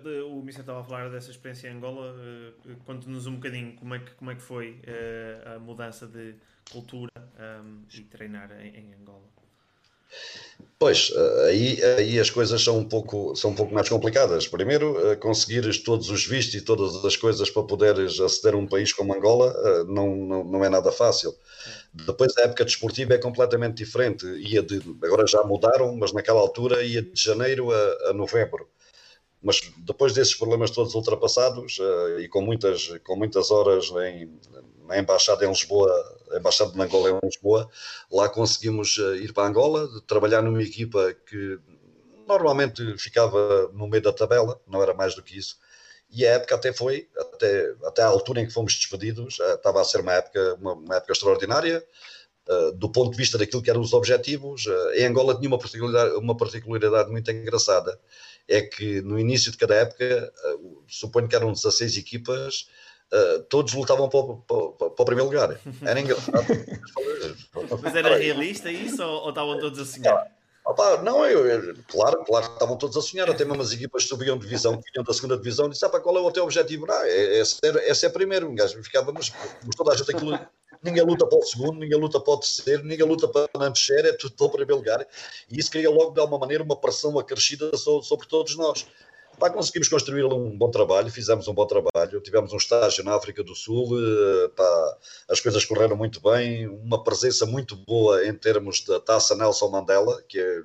o Mister estava a falar dessa experiência em Angola. Uh, Conte-nos um bocadinho como é que, como é que foi uh, a mudança de cultura um, e treinar em, em, Angola. Pois, aí, aí as coisas são um, pouco, são um pouco mais complicadas. Primeiro, conseguires todos os vistos e todas as coisas para poderes aceder a um país como Angola não, não, não é nada fácil. Depois a época desportiva é completamente diferente. Ia de, agora já mudaram, mas naquela altura ia de janeiro a, a novembro mas depois desses problemas todos ultrapassados uh, e com muitas, com muitas horas em, na Embaixada em Lisboa, Embaixada de Angola em Lisboa, lá conseguimos uh, ir para Angola, trabalhar numa equipa que normalmente ficava no meio da tabela, não era mais do que isso, e a época até foi, até, até a altura em que fomos despedidos, estava a ser uma época, uma, uma época extraordinária, do ponto de vista daquilo que eram os objetivos, uh, em Angola tinha uma particularidade, uma particularidade muito engraçada, é que no início de cada época, uh, suponho que eram 16 equipas, todos lutavam para, para, para, o primeiro lugar. Era engraçado. Mas era realista isso ou, ou estavam todos a sonhar? Opa, não, eu, eu, claro, claro, estavam todos a sonhar, até mesmo as equipas que subiam de divisão, que vinham da segunda divisão, disse, ah, pá, qual é o teu objetivo? Não, é, esse, é, esse é primeiro, um gajo ficava, mas, mas toda a gente aquilo ninguém luta para o segundo, ninguém luta para o terceiro, ninguém luta para não descer, é tudo para o primeiro lugar. E isso cria logo, de alguma maneira, uma pressão acrescida sobre, sobre todos nós. Pá, conseguimos construir um bom trabalho, fizemos um bom trabalho, tivemos um estágio na África do Sul, eh, pá, as coisas correram muito bem, uma presença muito boa em termos da taça Nelson Mandela, que é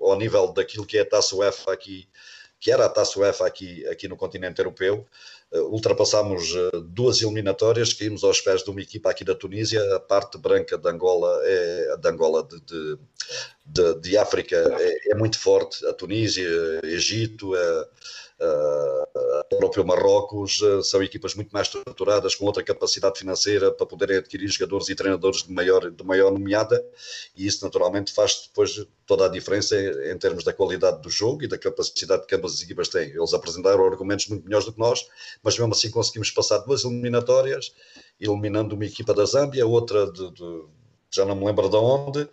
ao nível daquilo que é a taça UEFA aqui, que era a taça UEFA aqui, aqui no continente europeu. Uh, ultrapassámos uh, duas eliminatórias, caímos aos pés de uma equipa aqui da Tunísia, a parte branca de Angola, é, de, Angola de, de, de, de África é, é, muito forte, a Tunísia, Egito, é, Uh, próprio Marrocos uh, são equipas muito mais estruturadas, com outra capacidade financeira para poderem adquirir jogadores e treinadores de maior, de maior nomeada, e isso naturalmente faz depois toda a diferença em, em termos da qualidade do jogo e da capacidade que ambas as equipas têm. Eles apresentaram argumentos muito melhores do que nós, mas mesmo assim conseguimos passar duas eliminatórias, eliminando uma equipa da Zâmbia, outra de, de já não me lembro de onde,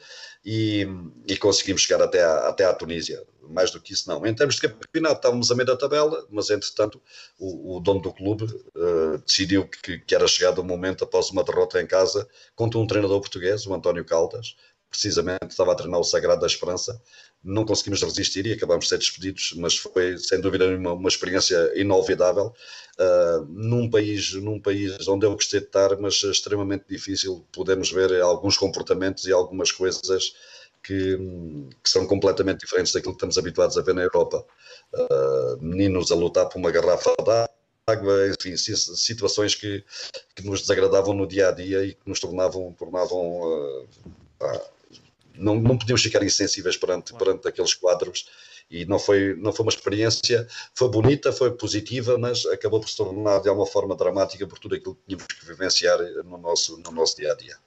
e, e conseguimos chegar até à, até à Tunísia. Mais do que isso não. Em termos de campeonato estávamos a meio da tabela, mas entretanto o, o dono do clube uh, decidiu que, que, era chegado o momento após uma derrota em casa contra um treinador português, o António Caldas, precisamente estava a treinar o Sagrado da Esperança, não conseguimos resistir e acabamos de ser despedidos, mas foi sem dúvida uma, uma experiência inolvidável uh, num país num país onde eu gostei de estar, mas extremamente difícil podemos ver alguns comportamentos e algumas coisas que, que, são completamente diferentes daquilo que estamos habituados a ver na Europa. Uh, meninos a lutar por uma garrafa d'água, enfim, situações que, que nos desagradavam no dia a dia e que nos tornavam, tornavam uh, não, não podíamos ficar insensíveis perante, perante aqueles quadros e não foi, não foi uma experiência, foi bonita, foi positiva, mas acabou por se tornar de alguma forma dramática por tudo aquilo que tínhamos que vivenciar no nosso, no nosso dia a dia.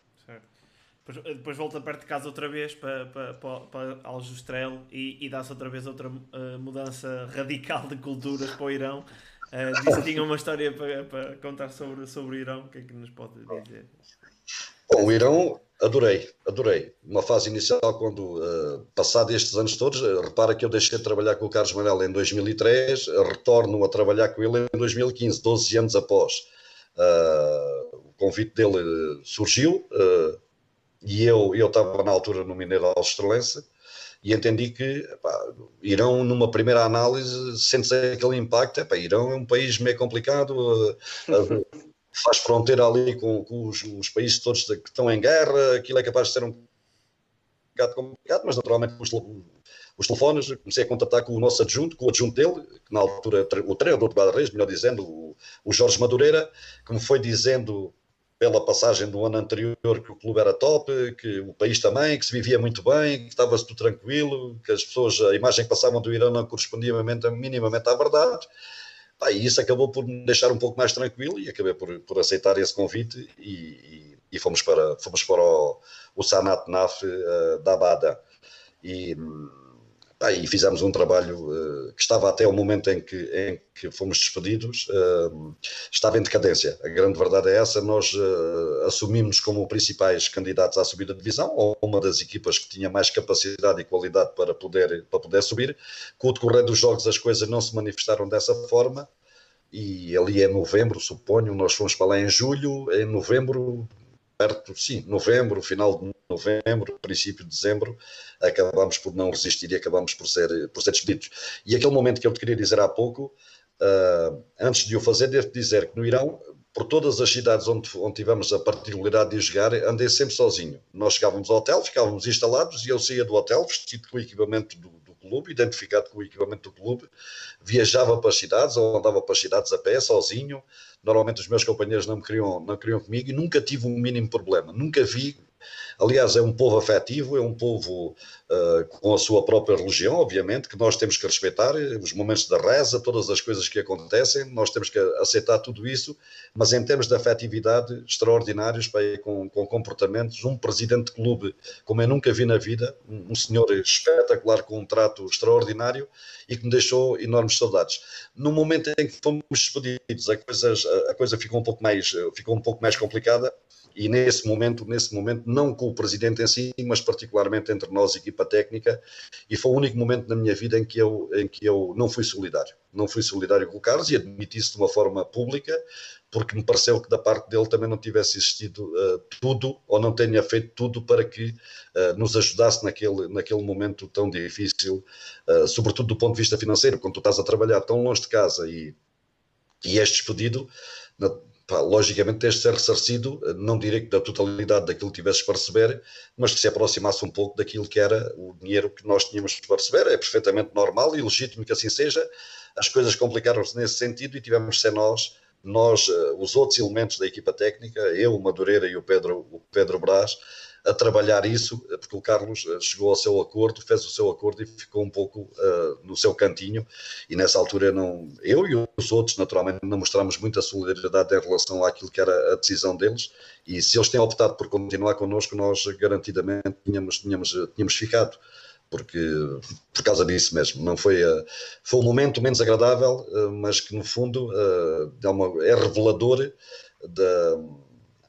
Depois, depois volta perto de casa outra vez para, para, para, para Aljustrel e, e dá-se outra vez outra uh, mudança radical de culturas para o Irão. Uh, disse que tinha uma história para, para contar sobre, sobre o Irão. O que é que nos pode dizer? Bom, o Irão, adorei, adorei. Uma fase inicial, quando, uh, passado estes anos todos, uh, repara que eu deixei de trabalhar com o Carlos Manel em 2003, retorno a trabalhar com ele em 2015, 12 anos após. Uh, o convite dele surgiu, e eu eu estava na altura no Mineiro Australense e entendi que pá, Irão numa primeira análise sente aquele impacto, epá, Irão é um país meio complicado uh, uh, faz fronteira ali com, com os, os, países todos que estão em guerra aquilo é capaz de ser um bocado complicado, mas naturalmente os, os telefones, comecei a contatar com o nosso adjunto, com o adjunto dele, que na altura o treinador de Guarda-Reis, melhor dizendo, o, o Jorge Madureira, que me foi dizendo pela passagem do ano anterior que o clube era top, que o país também, que se vivia muito bem, que estava-se tudo tranquilo, que as pessoas, a imagem que passavam do Irã não correspondia minimamente à verdade. Ah, e isso acabou por me deixar um pouco mais tranquilo e acabei por, por aceitar esse convite e, e, e fomos para, fomos para o, o Sanat Naf uh, da Abada. E, ah, e fizemos um trabalho uh, que estava até o momento em que, em que fomos despedidos, uh, estava em decadência. A grande verdade é essa, nós uh, assumimos como principais candidatos à subida de divisão, ou uma das equipas que tinha mais capacidade e qualidade para poder, para poder subir. Com o decorrer dos jogos as coisas não se manifestaram dessa forma, e ali em novembro, suponho, nós fomos para lá em julho, em novembro perto, sim, novembro, final de novembro, princípio de dezembro, acabamos por não resistir e acabamos por ser, por ser despedidos. E aquele momento que eu te queria dizer há pouco, uh, antes de o fazer, devo dizer que no Irão, por todas as cidades onde, onde tivemos a particularidade de jogar, andei sempre sozinho. Nós chegávamos ao hotel, ficávamos instalados e eu saía do hotel vestido com o equipamento do, clube, identificado com o equipamento do clube, viajava para as cidades ou andava para as cidades a pé, sozinho, Normalmente os meus companheiros não me queriam, não queriam comigo e nunca tive um mínimo problema. Nunca vi Aliás, é um povo afetivo, é um povo uh, com a sua própria religião, obviamente, que nós temos que respeitar, os momentos da reza, todas as coisas que acontecem, nós temos que aceitar tudo isso, mas em termos de afetividade, extraordinários, para, com, com comportamentos, um presidente de clube como eu nunca vi na vida, um, um senhor espetacular, com um trato extraordinário e que me deixou enormes saudades. No momento em que fomos despedidos, a, coisas, a coisa ficou um pouco mais, ficou um pouco mais complicada, e nesse momento, nesse momento, não com o presidente em si, mas particularmente entre nós, equipa técnica, e foi o único momento na minha vida em que eu, em que eu não fui solidário. Não fui solidário com o Carlos e admiti isso de uma forma pública, porque me pareceu que da parte dele também não tivesse existido uh, tudo, ou não tenha feito tudo para que uh, nos ajudasse naquele, naquele momento tão difícil, uh, sobretudo do ponto de vista financeiro, quando tu estás a trabalhar tão longe de casa e, e és despedido, pá, logicamente tens de ser ressarcido, não direi que da totalidade daquilo que tivesses para receber, mas que se aproximasse um pouco daquilo que era o dinheiro que nós tínhamos para receber. É perfeitamente normal e legítimo que assim seja. As coisas complicaram-se nesse sentido e tivemos de ser nós, nós, eh, os outros elementos da equipa técnica, eu, o Madureira e o Pedro, o Pedro Brás, a trabalhar isso, porque o Carlos eh, chegou ao seu acordo, fez o seu acordo e ficou um pouco uh, no seu cantinho. E nessa altura, não, eu e os outros, naturalmente, não mostramos muita solidariedade em relação àquilo que era a decisão deles. E se eles têm optado por continuar connosco, nós garantidamente tínhamos, tínhamos, tínhamos ficado porque por causa disso mesmo não foi uh, foi um momento menos agradável mas que no fundo é, uma, é revelador da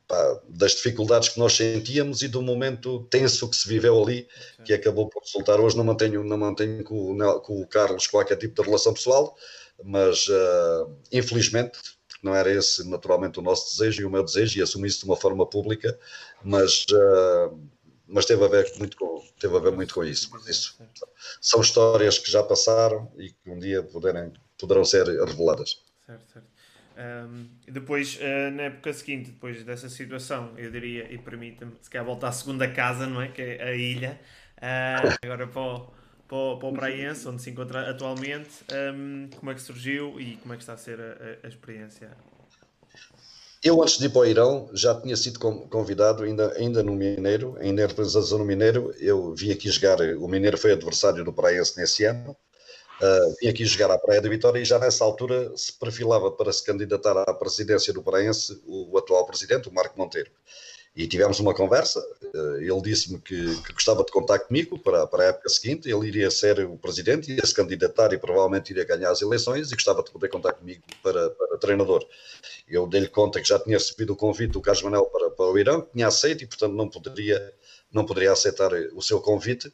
pá, das dificuldades que nós sentíamos e do momento tenso que se viveu ali, que acabou por resultar. Hoje não mantenho, não mantenho com, com o Carlos qualquer tipo de relação pessoal, mas uh, infelizmente, não era esse naturalmente o nosso desejo e o meu desejo, e assumi isso de uma forma pública, mas, uh, mas teve, a ver muito com, teve a ver muito com isso. isso. São histórias que já passaram e que um dia poderem, poderão ser reveladas. Certo, certo. Um, depois, uh, na época seguinte, depois dessa situação, eu diria, e permita-me, se quer voltar à segunda casa, não é? Que é a ilha, uh, agora para o, para, o, para o Braiense, onde se encontra atualmente. Um, como é que surgiu e como é que está a ser a, a, experiência? Eu, antes de ir para o Irão, já tinha sido convidado, ainda, ainda no Mineiro, ainda em representação no Mineiro. Eu vim aqui jogar, o Mineiro foi adversário do Braiense nesse ano Uh, vim aqui jogar à Praia da Vitória e já nessa altura se perfilava para se candidatar à presidência do Praense o, o atual presidente, o Marco Monteiro. E tivemos uma conversa, uh, ele disse-me que, que, gostava de contar comigo para, para a época seguinte, ele iria ser o presidente, ia se candidatar e provavelmente iria ganhar as eleições e gostava de poder contar comigo para, para treinador. Eu dei-lhe conta que já tinha recebido o convite do Carlos Manel para, para o Irão, tinha aceito e portanto não poderia, não poderia aceitar o seu convite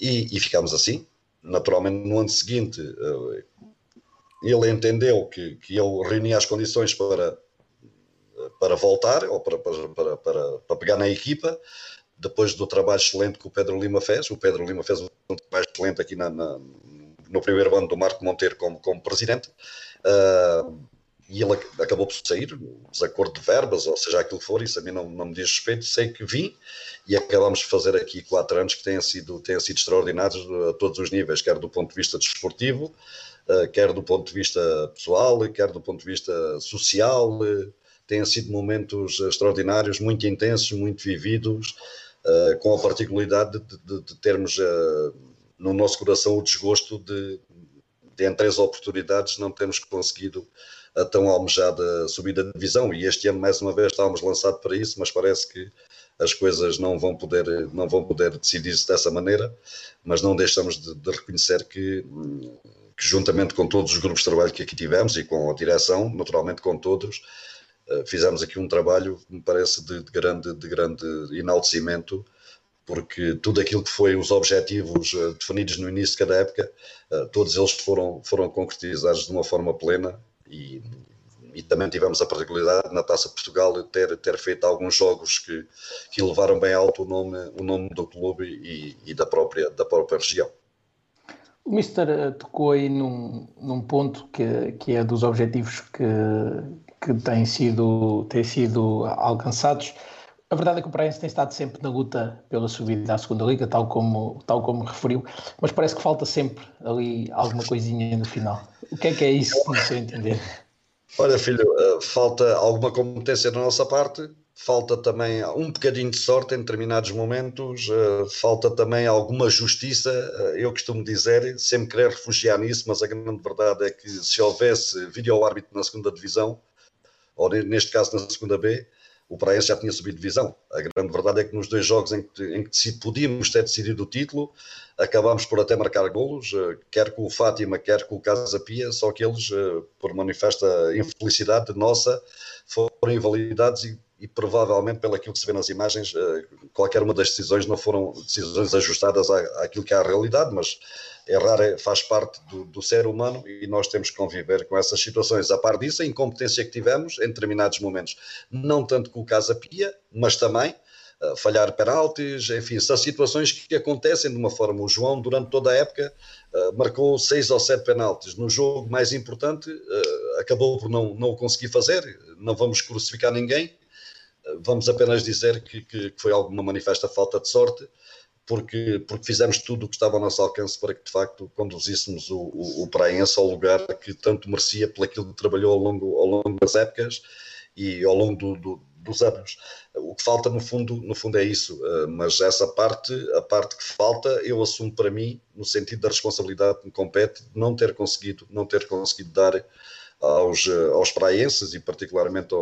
e, e ficámos assim naturalmente no ano seguinte eh, ele entendeu que, que eu reunia as condições para, para voltar ou para, para, para, para pegar na equipa depois do trabalho excelente que o Pedro Lima fez. O Pedro Lima fez um trabalho excelente aqui na, na, no primeiro ano do Marco Monteiro como, como presidente. Uh, e ele acabou por sair, desacordo de verbas, ou seja, aquilo que for, isso a mim não, não me diz respeito, sei que vim e acabamos de fazer aqui quatro anos que têm sido, têm sido extraordinários a todos os níveis, quer do ponto de vista desportivo, eh, quer do ponto de vista pessoal, quer do ponto de vista social, têm sido momentos extraordinários, muito intensos, muito vividos, eh, com a particularidade de, de, de termos eh, no nosso coração o desgosto de, de entre as oportunidades não termos conseguido a tão almejada subida de divisão. E este ano mais uma vez estávamos lançados para isso, mas parece que as coisas não vão poder não vão poder decidir-se dessa maneira, mas não deixamos de, de reconhecer que, que, juntamente com todos os grupos de trabalho que aqui tivemos e com a direção, naturalmente com todos, eh, fizemos aqui um trabalho me parece de, de grande de grande enaltecimento porque tudo aquilo que foi os objetivos eh, definidos no início de cada época, eh, todos eles foram, foram concretizados de uma forma plena e, e também tivemos a particularidade na Taça de Portugal ter, ter feito alguns jogos que, que levaram bem alto o nome, o nome do clube e, e da, própria, da própria região. O Mister eh, tocou aí num, num ponto que, que é dos objetivos que, que têm, sido, têm sido alcançados. A verdade é que o Praense tem estado sempre na luta pela subida à segunda liga, tal como, tal como referiu, mas parece que falta sempre ali alguma coisinha no final. O que é que é isso, não sei entender? Olha, filho, eh, falta alguma competência da nossa parte, falta também um bocadinho de sorte em determinados momentos, uh, falta também alguma justiça. Uh, eu costumo dizer, sempre querer refugiar nisso, mas a grande verdade é que se houvesse vídeo-árbitro na segunda divisão, ou neste caso na segunda B, o Praense já tinha subido divisão. A grande verdade é que nos dois jogos em que, em que podíamos ter decidido o título, acabámos por até marcar golos, uh, quer com o Fátima, quer com o Casa Pia, só que eles, por manifesta infelicidade nossa, foram invalidados e e provavelmente, pelo que se vê nas imagens, eh, qualquer uma das decisões não foram decisões ajustadas à, àquilo que é a realidade, mas errar é, faz parte do, do, ser humano e nós temos que conviver com essas situações. A par disso, a incompetência que tivemos em determinados momentos, não tanto com o Casa Pia, mas também uh, falhar penaltis, enfim, são situações que acontecem de uma forma. O João, durante toda a época, uh, marcou seis ou sete penaltis. No jogo mais importante, uh, acabou por não, não o conseguir fazer. Não vamos crucificar ninguém, vamos apenas dizer que, que, foi alguma manifesta falta de sorte, porque, porque fizemos tudo o que estava ao nosso alcance para que de facto conduzíssemos o, o, o Praense ao lugar que tanto merecia por aquilo que trabalhou ao longo, ao longo das épocas e ao longo do, do, dos anos. O que falta no fundo, no fundo é isso, eh, mas essa parte, a parte que falta, eu assumo para mim, no sentido da responsabilidade que me compete, de não ter conseguido, não ter conseguido dar aos, eh, aos praenses e particularmente ao,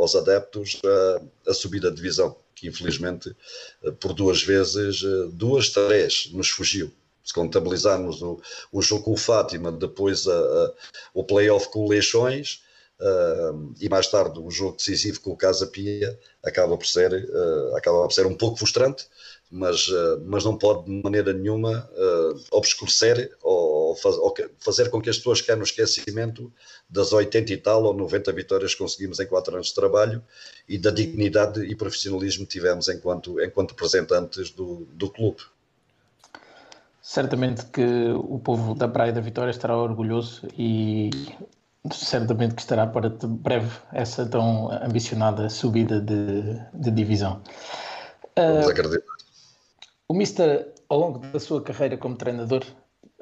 aos adeptos a, a subida de divisão, que infelizmente eh, por duas vezes, eh, duas, três, nos fugiu. Se contabilizarmos o, o jogo com o Fátima, depois a, a, o playoff com o Leixões, Uh, e mais tarde o jogo decisivo com o Casa Pia acaba por ser, acaba por ser um pouco frustrante, mas, mas não pode de maneira nenhuma obscurecer ou, faz, ou, fazer com que as pessoas caia no esquecimento das 80 e tal ou 90 vitórias que conseguimos em 4 anos de trabalho e da dignidade e profissionalismo que tivemos enquanto, enquanto representantes do, do clube. Certamente que o povo da Praia da Vitória estará orgulhoso e certamente que estará para breve essa tão ambicionada subida de, de divisão. Vamos uh, acreditar. O Mister, ao longo da sua carreira como treinador,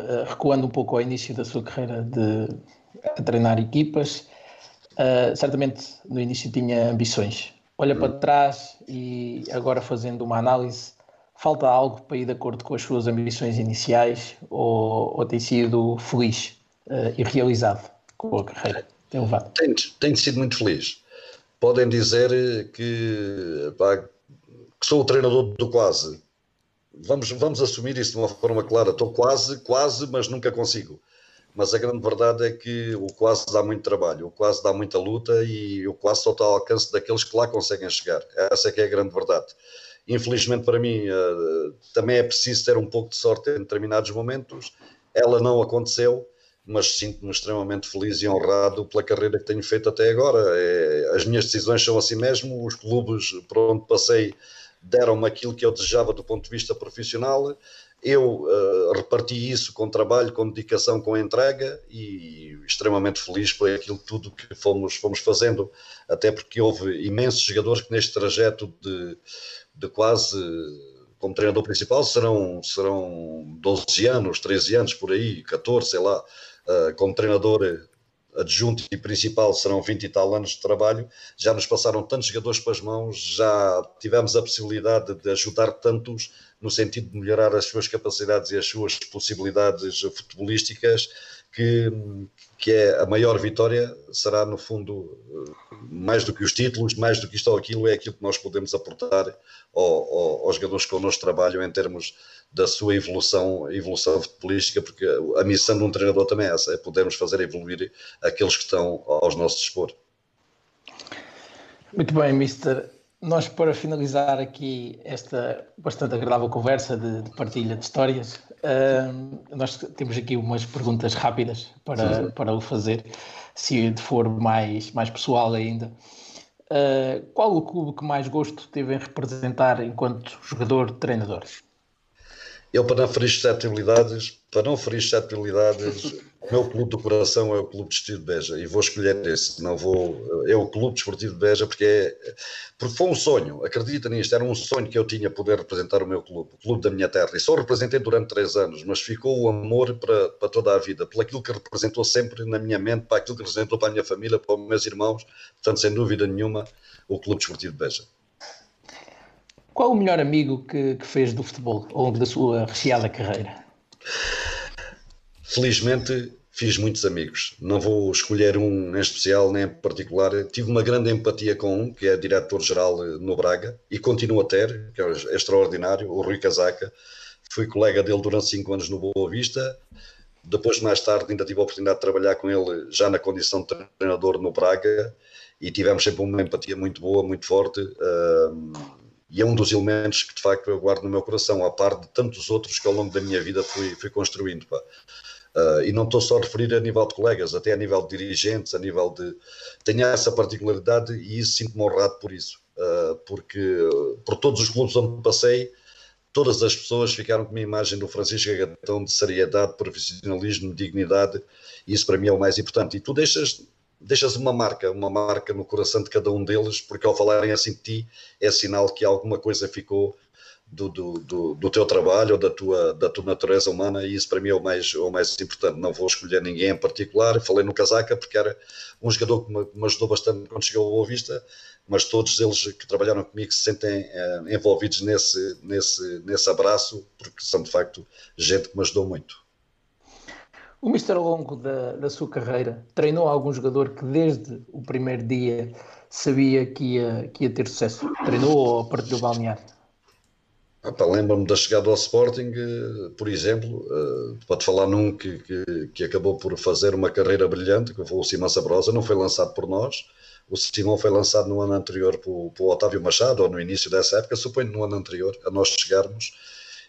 uh, recuando um pouco ao início da sua carreira de a treinar equipas, uh, certamente no início tinha ambições. Olha para trás e agora fazendo uma análise, falta algo para ir de acordo com as suas ambições iniciais ou, ou tem sido feliz e realizado? com a carreira tem levado? Tenho, tenho sido muito feliz. Podem dizer que, pá, que sou o treinador do quase. Vamos, vamos assumir isso de uma forma clara. Estou quase, quase, mas nunca consigo. Mas a grande verdade é que o quase dá muito trabalho, o quase dá muita luta e o quase só está ao alcance daqueles que lá conseguem chegar. Essa é que é a grande verdade. Infelizmente para mim eh, também é preciso ter um pouco de sorte em determinados momentos. Ela não aconteceu mas sinto-me extremamente feliz e honrado pela carreira que tenho feito até agora. É, as minhas decisões são assim mesmo, os clubes por onde passei deram-me aquilo que eu desejava do ponto de vista profissional. Eu uh, reparti isso com trabalho, com dedicação, com entrega e extremamente feliz por aquilo tudo que fomos, fomos fazendo, até porque houve imensos jogadores que neste trajeto de, de quase como treinador principal serão, serão 12 anos, 13 anos por aí, 14, sei lá, uh, como treinador adjunto e principal serão 20 e tal anos de trabalho, já nos passaram tantos jogadores para as mãos, já tivemos a possibilidade de ajudar tantos no sentido de melhorar as suas capacidades e as suas possibilidades futebolísticas, que, que é a maior vitória será no fundo mais do que os títulos, mais do que isto ou aquilo, é aquilo que nós podemos aportar ao, ao, aos jogadores que connosco trabalham em termos da sua evolução, evolução futebolística, porque a missão de um treinador também é essa, é podermos fazer evoluir aqueles que estão aos nossos dispor. Muito bem, Mister. Nós, para finalizar aqui esta bastante agradável conversa de, de partilha de histórias, uh, nós temos aqui umas perguntas rápidas para, para o fazer, se for mais, mais pessoal ainda. Uh, qual o clube que mais gosto teve em representar enquanto jogador-treinador? Eu, para não ferir suscetibilidades, para não ferir suscetibilidades, o meu clube do coração é o Clube Desportivo de Beja e vou escolher esse. Não vou, é o Clube Desportivo de Beja porque, é, porque foi um sonho, acredita nisto, era um sonho que eu tinha poder representar o meu clube, o clube da minha terra. E só representei durante três anos, mas ficou o amor para, para toda a vida, pelo aquilo que representou sempre na minha mente, para aquilo que representou para a minha família, para os meus irmãos. Portanto, sem dúvida nenhuma, o Clube Desportivo de Beja. Qual o melhor amigo que, que fez do futebol ao longo da sua recheada carreira? Felizmente fiz muitos amigos. Não vou escolher um em especial nem em particular. Tive uma grande empatia com um, que é diretor-geral no Braga, e continuo a ter, que é extraordinário, o Rui Casaca. Fui colega dele durante cinco anos no Boa Vista. Depois, mais tarde, ainda tive a oportunidade de trabalhar com ele já na condição de treinador no Braga e tivemos sempre uma empatia muito boa, muito forte. Uh, e é um dos elementos que de facto eu guardo no meu coração, a par de tantos outros que ao longo da minha vida fui, fui construindo. Uh, e não estou só a referir a nível de colegas, até a nível de dirigentes, a nível de. Tenho essa particularidade e isso sinto-me honrado por isso, uh, porque por todos os clubes onde passei, todas as pessoas ficaram com uma imagem do Francisco Agatão de seriedade, profissionalismo, dignidade, e isso para mim é o mais importante. E tu deixas deixas uma marca, uma marca no coração de cada um deles, porque ao falarem assim de ti, é sinal que alguma coisa ficou do, do, do, do, teu trabalho ou da tua, da tua natureza humana, e isso para mim é o mais, o mais importante. Não vou escolher ninguém em particular, falei no Casaca porque era um jogador que me, me ajudou bastante quando chegou ao Boa Vista, mas todos eles que trabalharam comigo se sentem eh, envolvidos nesse, nesse, nesse abraço, porque são de facto gente que me ajudou muito. O Mister, ao longo da, da sua carreira, treinou algum jogador que desde o primeiro dia sabia que ia, que ia ter sucesso? Treinou ou partiu balnear? Ah, Lembro-me da chegada ao Sporting, eh, por exemplo, uh, pode falar num que, que, que, acabou por fazer uma carreira brilhante, que foi o Simão Sabrosa, não foi lançado por nós. O Simão foi lançado no ano anterior por Otávio Machado, ou no início dessa época, suponho no ano anterior, a nós chegarmos,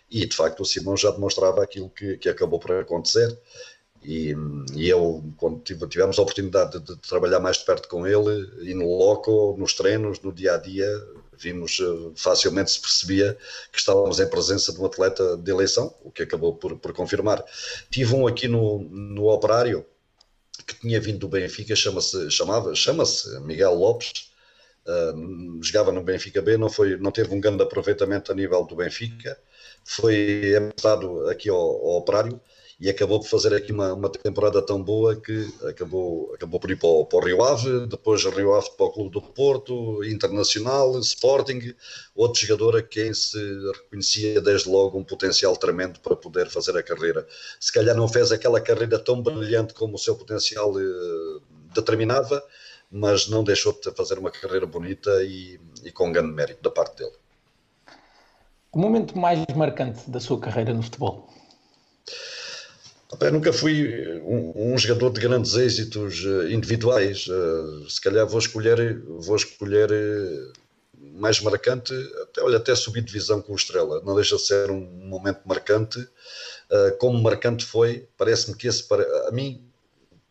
e de facto o Simão já demonstrava aquilo que, que acabou por acontecer. E, e eu, quando tivemos a oportunidade de, de, trabalhar mais de perto com ele, no loco, nos treinos, no dia a dia, vimos eh, facilmente se percebia que estávamos em presença de um atleta de eleição, o que acabou por, por confirmar. Tive um aqui no, no Operário que tinha vindo do Benfica, chama-se chamava, chama-se Miguel Lopes. Uh, jogava no Benfica B, não, foi, não teve um grande aproveitamento a nível do Benfica, foi emprestado aqui ao, ao Operário e acabou por fazer aqui uma, uma temporada tão boa que acabou, acabou por ir para o, para o Rio Ave, depois Rio Ave para o Clube do Porto, Internacional, Sporting, outro jogador a quem se reconhecia desde logo um potencial tremendo para poder fazer a carreira. Se calhar não fez aquela carreira tão brilhante como o seu potencial eh, determinava, mas não deixou de fazer uma carreira bonita e, e com grande mérito da parte dele. O momento mais marcante da sua carreira no futebol? Eu nunca fui um, um, jogador de grandes êxitos uh, individuais. Uh, se calhar vou escolher, vou escolher mais marcante, até, olha, até subir divisão com o Estrela. Não deixa de ser um momento marcante. como marcante foi, parece-me que esse, a mim,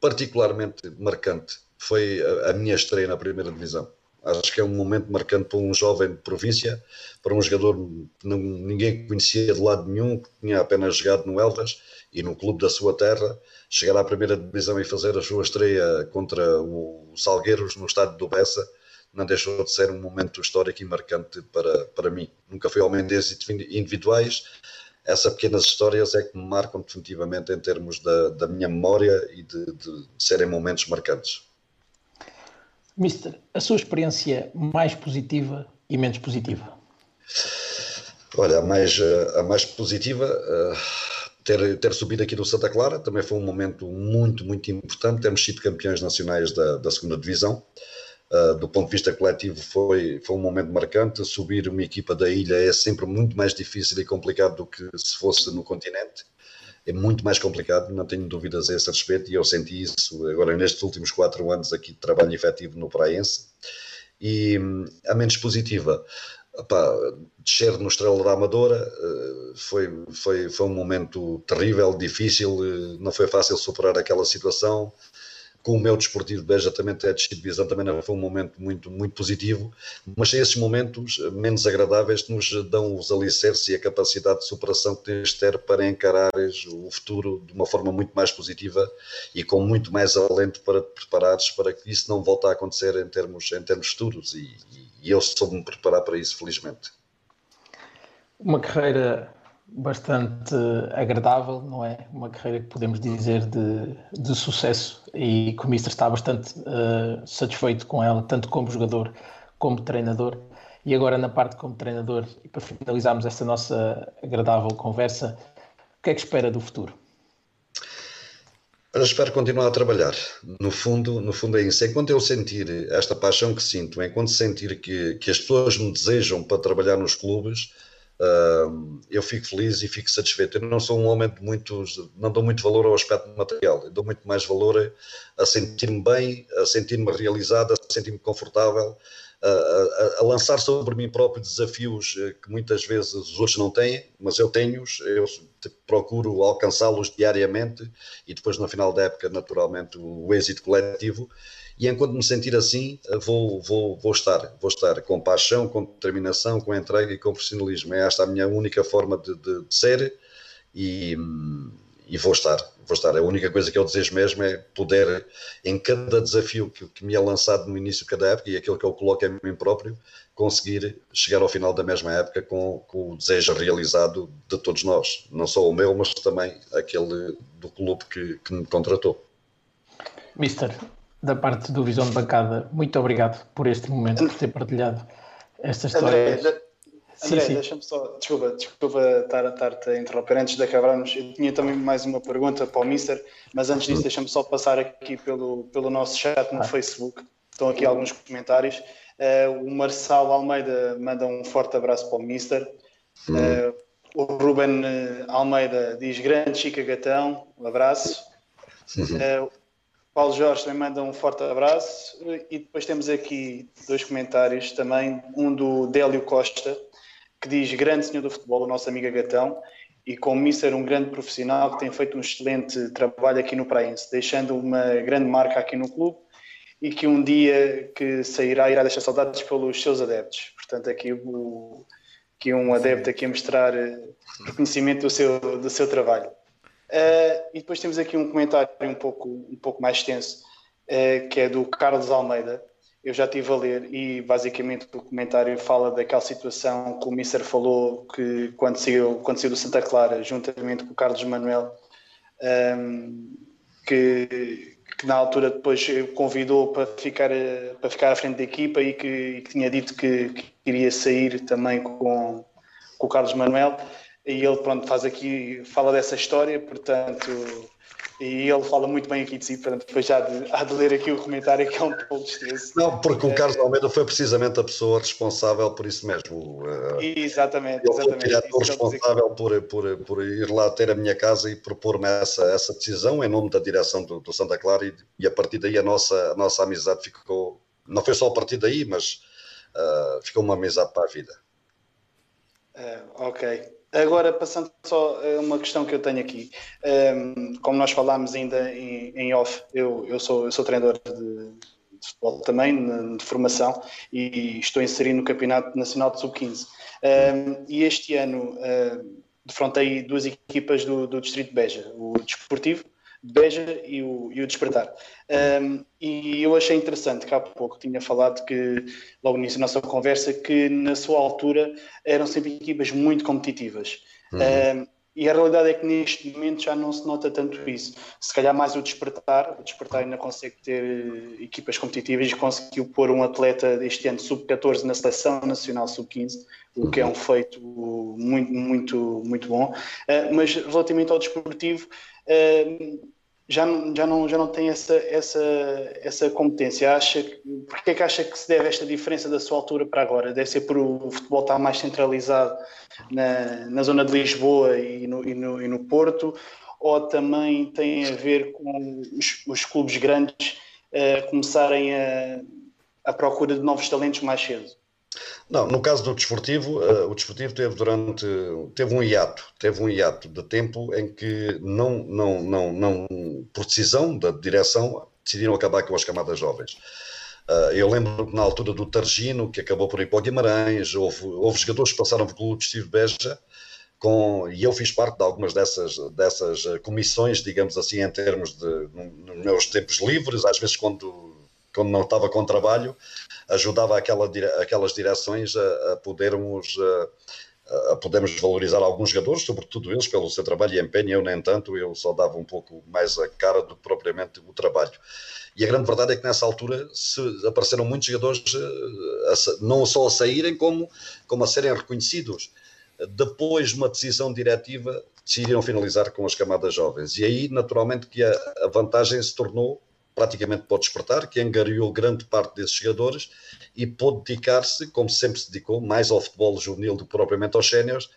particularmente marcante, foi a, a minha estreia na primeira divisão. Acho que é um momento marcante para um jovem de província, para um jogador que não, ninguém conhecia de lado nenhum, que tinha apenas jogado no Elvas e no clube da sua terra, chegar à primeira divisão e fazer a sua estreia contra o Salgueiros no estádio do Bessa, não deixou de ser um momento histórico e marcante para, para mim. Nunca foi homem de êxitos individuais, essas pequenas histórias é que me marcam definitivamente em termos da, da minha memória e de, de serem momentos marcantes. Mister, a sua experiência mais positiva e menos positiva? Olha, a mais, a mais positiva, uh, ter, ter subido aqui do Santa Clara também foi um momento muito, muito importante. Temos sido campeões nacionais da, da segunda divisão. Uh, do ponto de vista coletivo, foi, foi um momento marcante. Subir uma equipa da ilha é sempre muito mais difícil e complicado do que se fosse no continente. É muito mais complicado, não tenho dúvidas a esse respeito, e eu senti isso agora nestes últimos quatro anos aqui de trabalho efetivo no Praense. E hum, a menos positiva, Epá, descer no Estrela da Amadora eh, foi, foi, foi um momento terrível, difícil, eh, não foi fácil superar aquela situação. Com o meu desportivo também ter descido divisão também foi um momento muito, muito positivo, mas esses momentos menos agradáveis nos dão os alicerces e a capacidade de superação que tens de ter para encarares o futuro de uma forma muito mais positiva e com muito mais alento para te preparares para que isso não volte a acontecer em termos, em termos futuros e, e eu soube-me preparar para isso, felizmente. Uma carreira bastante agradável, não é? Uma carreira que podemos dizer de, de sucesso e que o Mister está bastante uh, satisfeito com ela, tanto como jogador como treinador. E agora, na parte como treinador, e para finalizarmos esta nossa agradável conversa, o que é que espera do futuro? Eu espero continuar a trabalhar. No fundo, no fundo é isso. Enquanto eu sentir esta paixão que sinto, enquanto sentir que, que as pessoas me desejam para trabalhar nos clubes, eu fico feliz e fico satisfeito. Eu não sou um homem de muitos, não dou muito valor ao aspecto material, eu dou muito mais valor a, sentir-me bem, a sentir-me realizado, a sentir-me confortável, a, a, a, lançar sobre mim próprio desafios eh, que muitas vezes os outros não têm, mas eu tenho-os, eu procuro alcançá-los diariamente e depois no final da época, naturalmente, o êxito coletivo e enquanto me sentir assim, eh, vou, vou, vou estar, vou estar com paixão, com determinação, com entrega e com profissionalismo. É esta a minha única forma de, de, de ser e, e, vou estar, vou estar. A única coisa que eu desejo mesmo é poder, em cada desafio que, que me é lançado no início de cada época e aquilo que eu coloco em mim próprio, conseguir chegar ao final da mesma época com, com o desejo realizado de todos nós. Não só o meu, mas também aquele do clube que, que me contratou. Mister, da parte do Visão de Bancada, muito obrigado por este momento, por ter partilhado esta história. André, André deixa-me só, desculpa, desculpa estar-te a interromper antes de acabarmos. Eu tinha também mais uma pergunta para o Mister, mas antes disso, deixa-me só passar aqui pelo, pelo nosso chat no ah. Facebook. Estão aqui alguns comentários. Uh, o Marçal Almeida manda um forte abraço para o Mister. Uh, o Ruben eh, Almeida diz grande Chica Gatão, um abraço. Uh, Paulo Jorge também manda um forte abraço. E depois temos aqui dois comentários também. Um do Délio Costa, que diz: Grande senhor do futebol, o nosso amigo Gatão, e como Mister, um grande profissional que tem feito um excelente trabalho aqui no Praense, deixando uma grande marca aqui no clube e que um dia que sairá irá deixar saudades pelos seus adeptos. Portanto, aqui, o, aqui um adepto aqui a mostrar reconhecimento do seu, do seu trabalho. Uh, e depois temos aqui um comentário um pouco, um pouco mais extenso, uh, que é do Carlos Almeida. Eu já estive a ler e basicamente o comentário fala daquela situação que o Mister falou que quando saiu, quando saiu do Santa Clara, juntamente com o Carlos Manuel, um, ehm, que, que, na altura depois convidou para ficar, para ficar à frente da equipa e que, que tinha dito que, que, iria sair também com, com o Carlos Manuel e ele pronto faz aqui fala dessa história portanto e ele fala muito bem aqui de si, portanto, depois já de, há de ler aqui o comentário que é um pouco extenso. Não, porque o Carlos Almeida foi precisamente a pessoa responsável por isso mesmo. Eh, exatamente, ele exatamente. Foi responsável por, por, por ir lá ter a minha casa e propor-me essa, essa decisão em nome da direção do, do Santa Clara e, e, a partir daí a nossa, a nossa amizade ficou, não foi só a partir daí, mas uh, ficou uma amizade para a vida. Uh, ok. Agora, passando só a uma questão que eu tenho aqui. Um, ehm, como nós falámos ainda em, em off, eu, eu, sou, eu sou treinador de, de futebol também, de formação, e estou inserido no Campeonato Nacional de Sub-15. Um, ehm, e este ano uh, defrontei duas equipas do, do Distrito de Beja, o Desportivo Beja e o, e o Despertar. Um, e eu achei interessante que há pouco tinha falado que, logo nisso da nossa conversa, que na sua altura eram sempre equipas muito competitivas. Uhum. Um, e a realidade é que neste momento já não se nota tanto isso. Se calhar mais o despertar, o despertar ainda consegue ter eh, equipas competitivas e conseguiu pôr um atleta este ano sub-14 na seleção nacional sub-15, o que é um feito muito, muito, muito bom. Uh, mas relativamente ao desportivo, uh, já já não, já não tem essa, essa, essa competência. Acha, porque é que acha que se deve esta diferença da sua altura para agora? Deve ser por o futebol estar mais centralizado na, na zona de Lisboa e no, e no, e no Porto? Ou também tem a ver com os, os clubes grandes uh, começarem a, a procura de novos talentos mais cedo? Não, no caso do desportivo, uh, o desportivo teve durante teve um hiato, teve um hiato de tempo em que não não não não por decisão da direção decidiram acabar com as camadas jovens. Uh, eu lembro que na altura do Targino, que acabou por ir para o Guimarães, houve, houve jogadores que passaram pelo Clube de Beja, com, e eu fiz parte de algumas dessas, dessas comissões, digamos assim, em termos de nos meus tempos livres, às vezes quando, quando não estava com trabalho, ajudava aquela, aquelas direções a, a podermos a, podermos valorizar alguns jogadores, sobretudo eles pelo seu trabalho e empenho, eu nem tanto, eu só dava um pouco mais a cara do que propriamente o trabalho. E a grande verdade é que nessa altura apareceram muitos jogadores eh, não só a saírem, como, como a serem reconhecidos depois de uma decisão diretiva, decidiram finalizar com as camadas jovens. E aí, naturalmente, que a, a vantagem se tornou praticamente o despertar, que angariou grande parte desses jogadores e pôde dedicar-se, como sempre se dedicou, mais ao futebol juvenil do que propriamente aos séniores.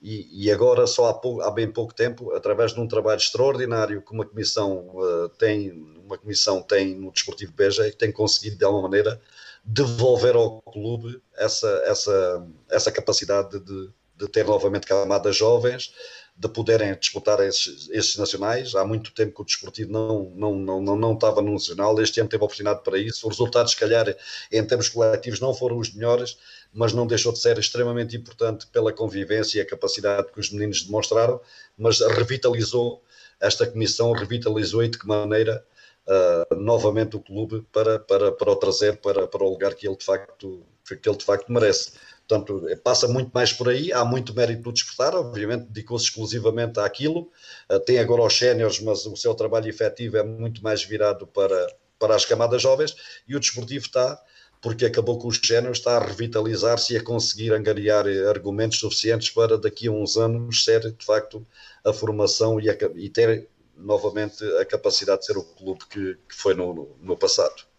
E, e, agora, só há, há, bem pouco tempo, através de um trabalho extraordinário que uma comissão uh, tem, uma comissão tem no Desportivo Beja, tem conseguido de alguma maneira devolver ao clube essa, essa, essa capacidade de, de ter novamente camadas jovens, de poderem disputar esses, esses, nacionais. Há muito tempo que o desportivo não, não, não, não, não estava no nacional, este ano teve oportunidade para isso. Os resultados, se calhar, em termos coletivos, não foram os melhores, mas não deixou de ser extremamente importante pela convivência e a capacidade que os meninos demonstraram, mas revitalizou esta comissão, revitalizou e de que maneira uh, novamente o clube para, para, para o trazer para, para o lugar que ele de facto, que ele de facto merece. Portanto, passa muito mais por aí, há muito mérito do despertar, obviamente dedicou-se exclusivamente àquilo, uh, tem agora os séniores, mas o seu trabalho efetivo é muito mais virado para, para as camadas jovens, e o desportivo está, porque acabou com os séniores, está a revitalizar-se e a conseguir angariar argumentos suficientes para daqui a uns anos ser, de facto, a formação e, a, e ter novamente a capacidade de ser o clube que, que foi no, no, no passado.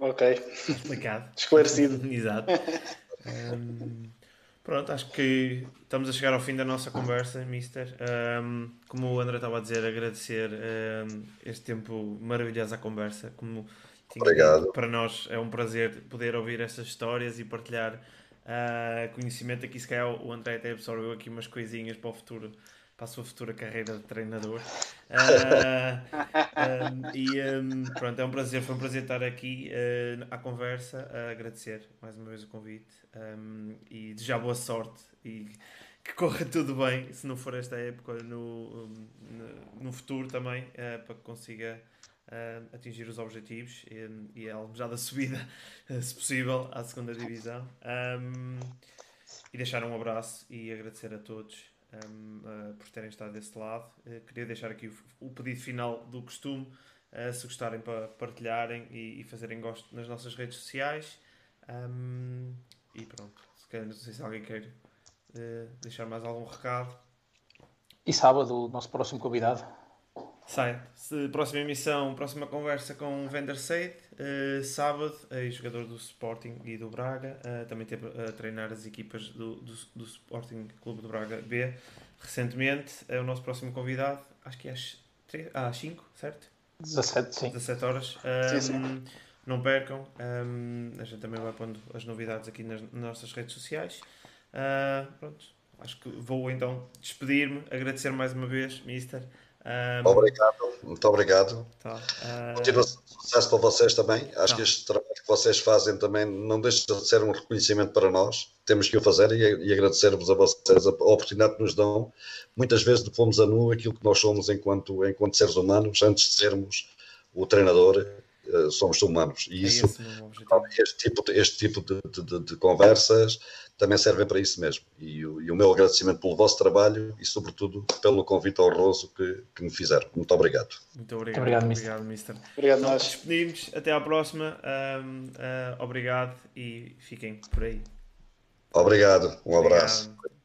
Ok. Explicado. Esclarecido. Exato. Um, pronto, acho que estamos a chegar ao fim da nossa conversa, Mister. Um, como o André estava a dizer, agradecer um, este tempo maravilhoso à conversa. Como Obrigado. Dito, para nós é um prazer poder ouvir estas histórias e partilhar uh, conhecimento. Aqui, se calhar, o André até absorveu aqui umas coisinhas para o futuro para a sua futura carreira de treinador. Uh, um, e um, pronto, é um prazer, foi um prazer estar aqui uh, à conversa, a agradecer mais uma vez o convite um, e desejar boa sorte e que corra tudo bem, se não for esta época, no, no, no futuro também, uh, para que consiga atingir os objetivos e, e a almejada subida, se possível, à segunda divisão. e deixar um abraço e agradecer a todos um, uh, por terem estado desse lado. Uh, queria deixar aqui o, o, pedido final do costume, uh, se gostarem para partilharem e, e, fazerem gosto nas nossas redes sociais. Um, e pronto, se calhar, não sei se alguém quer deixar mais algum recado. E sábado, o nosso próximo convidado. Sai. Próxima emissão, próxima conversa com o Vender Seid. Uh, sábado, jogador do Sporting e do Braga. Uh, também teve a treinar as equipas do, do, do, Sporting Clube do Braga B recentemente. É o nosso próximo convidado. Acho que é às, 3, ah, às 5, certo? 17, sim. 17 horas. Um, sim, sim. Não percam. Um, a gente também vai pondo as novidades aqui nas, nas nossas redes sociais. Uh, pronto. Acho que vou então despedir-me, agradecer mais uma vez, Mister. Um... Obrigado, muito obrigado. Tá. Uh... Continuação de sucesso para vocês também. Acho tá. que este trabalho que vocês fazem também não deixa de ser um reconhecimento para nós. Temos que o fazer e, e agradecer-vos a vocês a, oportunidade que nos dão. Muitas vezes pomos a nu aquilo que nós somos enquanto, enquanto seres humanos, antes de sermos o treinador, uh, somos humanos. E é isso, este tipo, de, este tipo de, de, de conversas também servem para isso mesmo. E o, e o, meu agradecimento pelo vosso trabalho e, sobretudo, pelo convite honroso que, que me fizeram. Muito obrigado. Muito obrigado, obrigado, obrigado Mister. Obrigado, então, nós. Despedimos. Até à próxima. Um, uh, obrigado e fiquem por aí. Obrigado. Um abraço. Obrigado.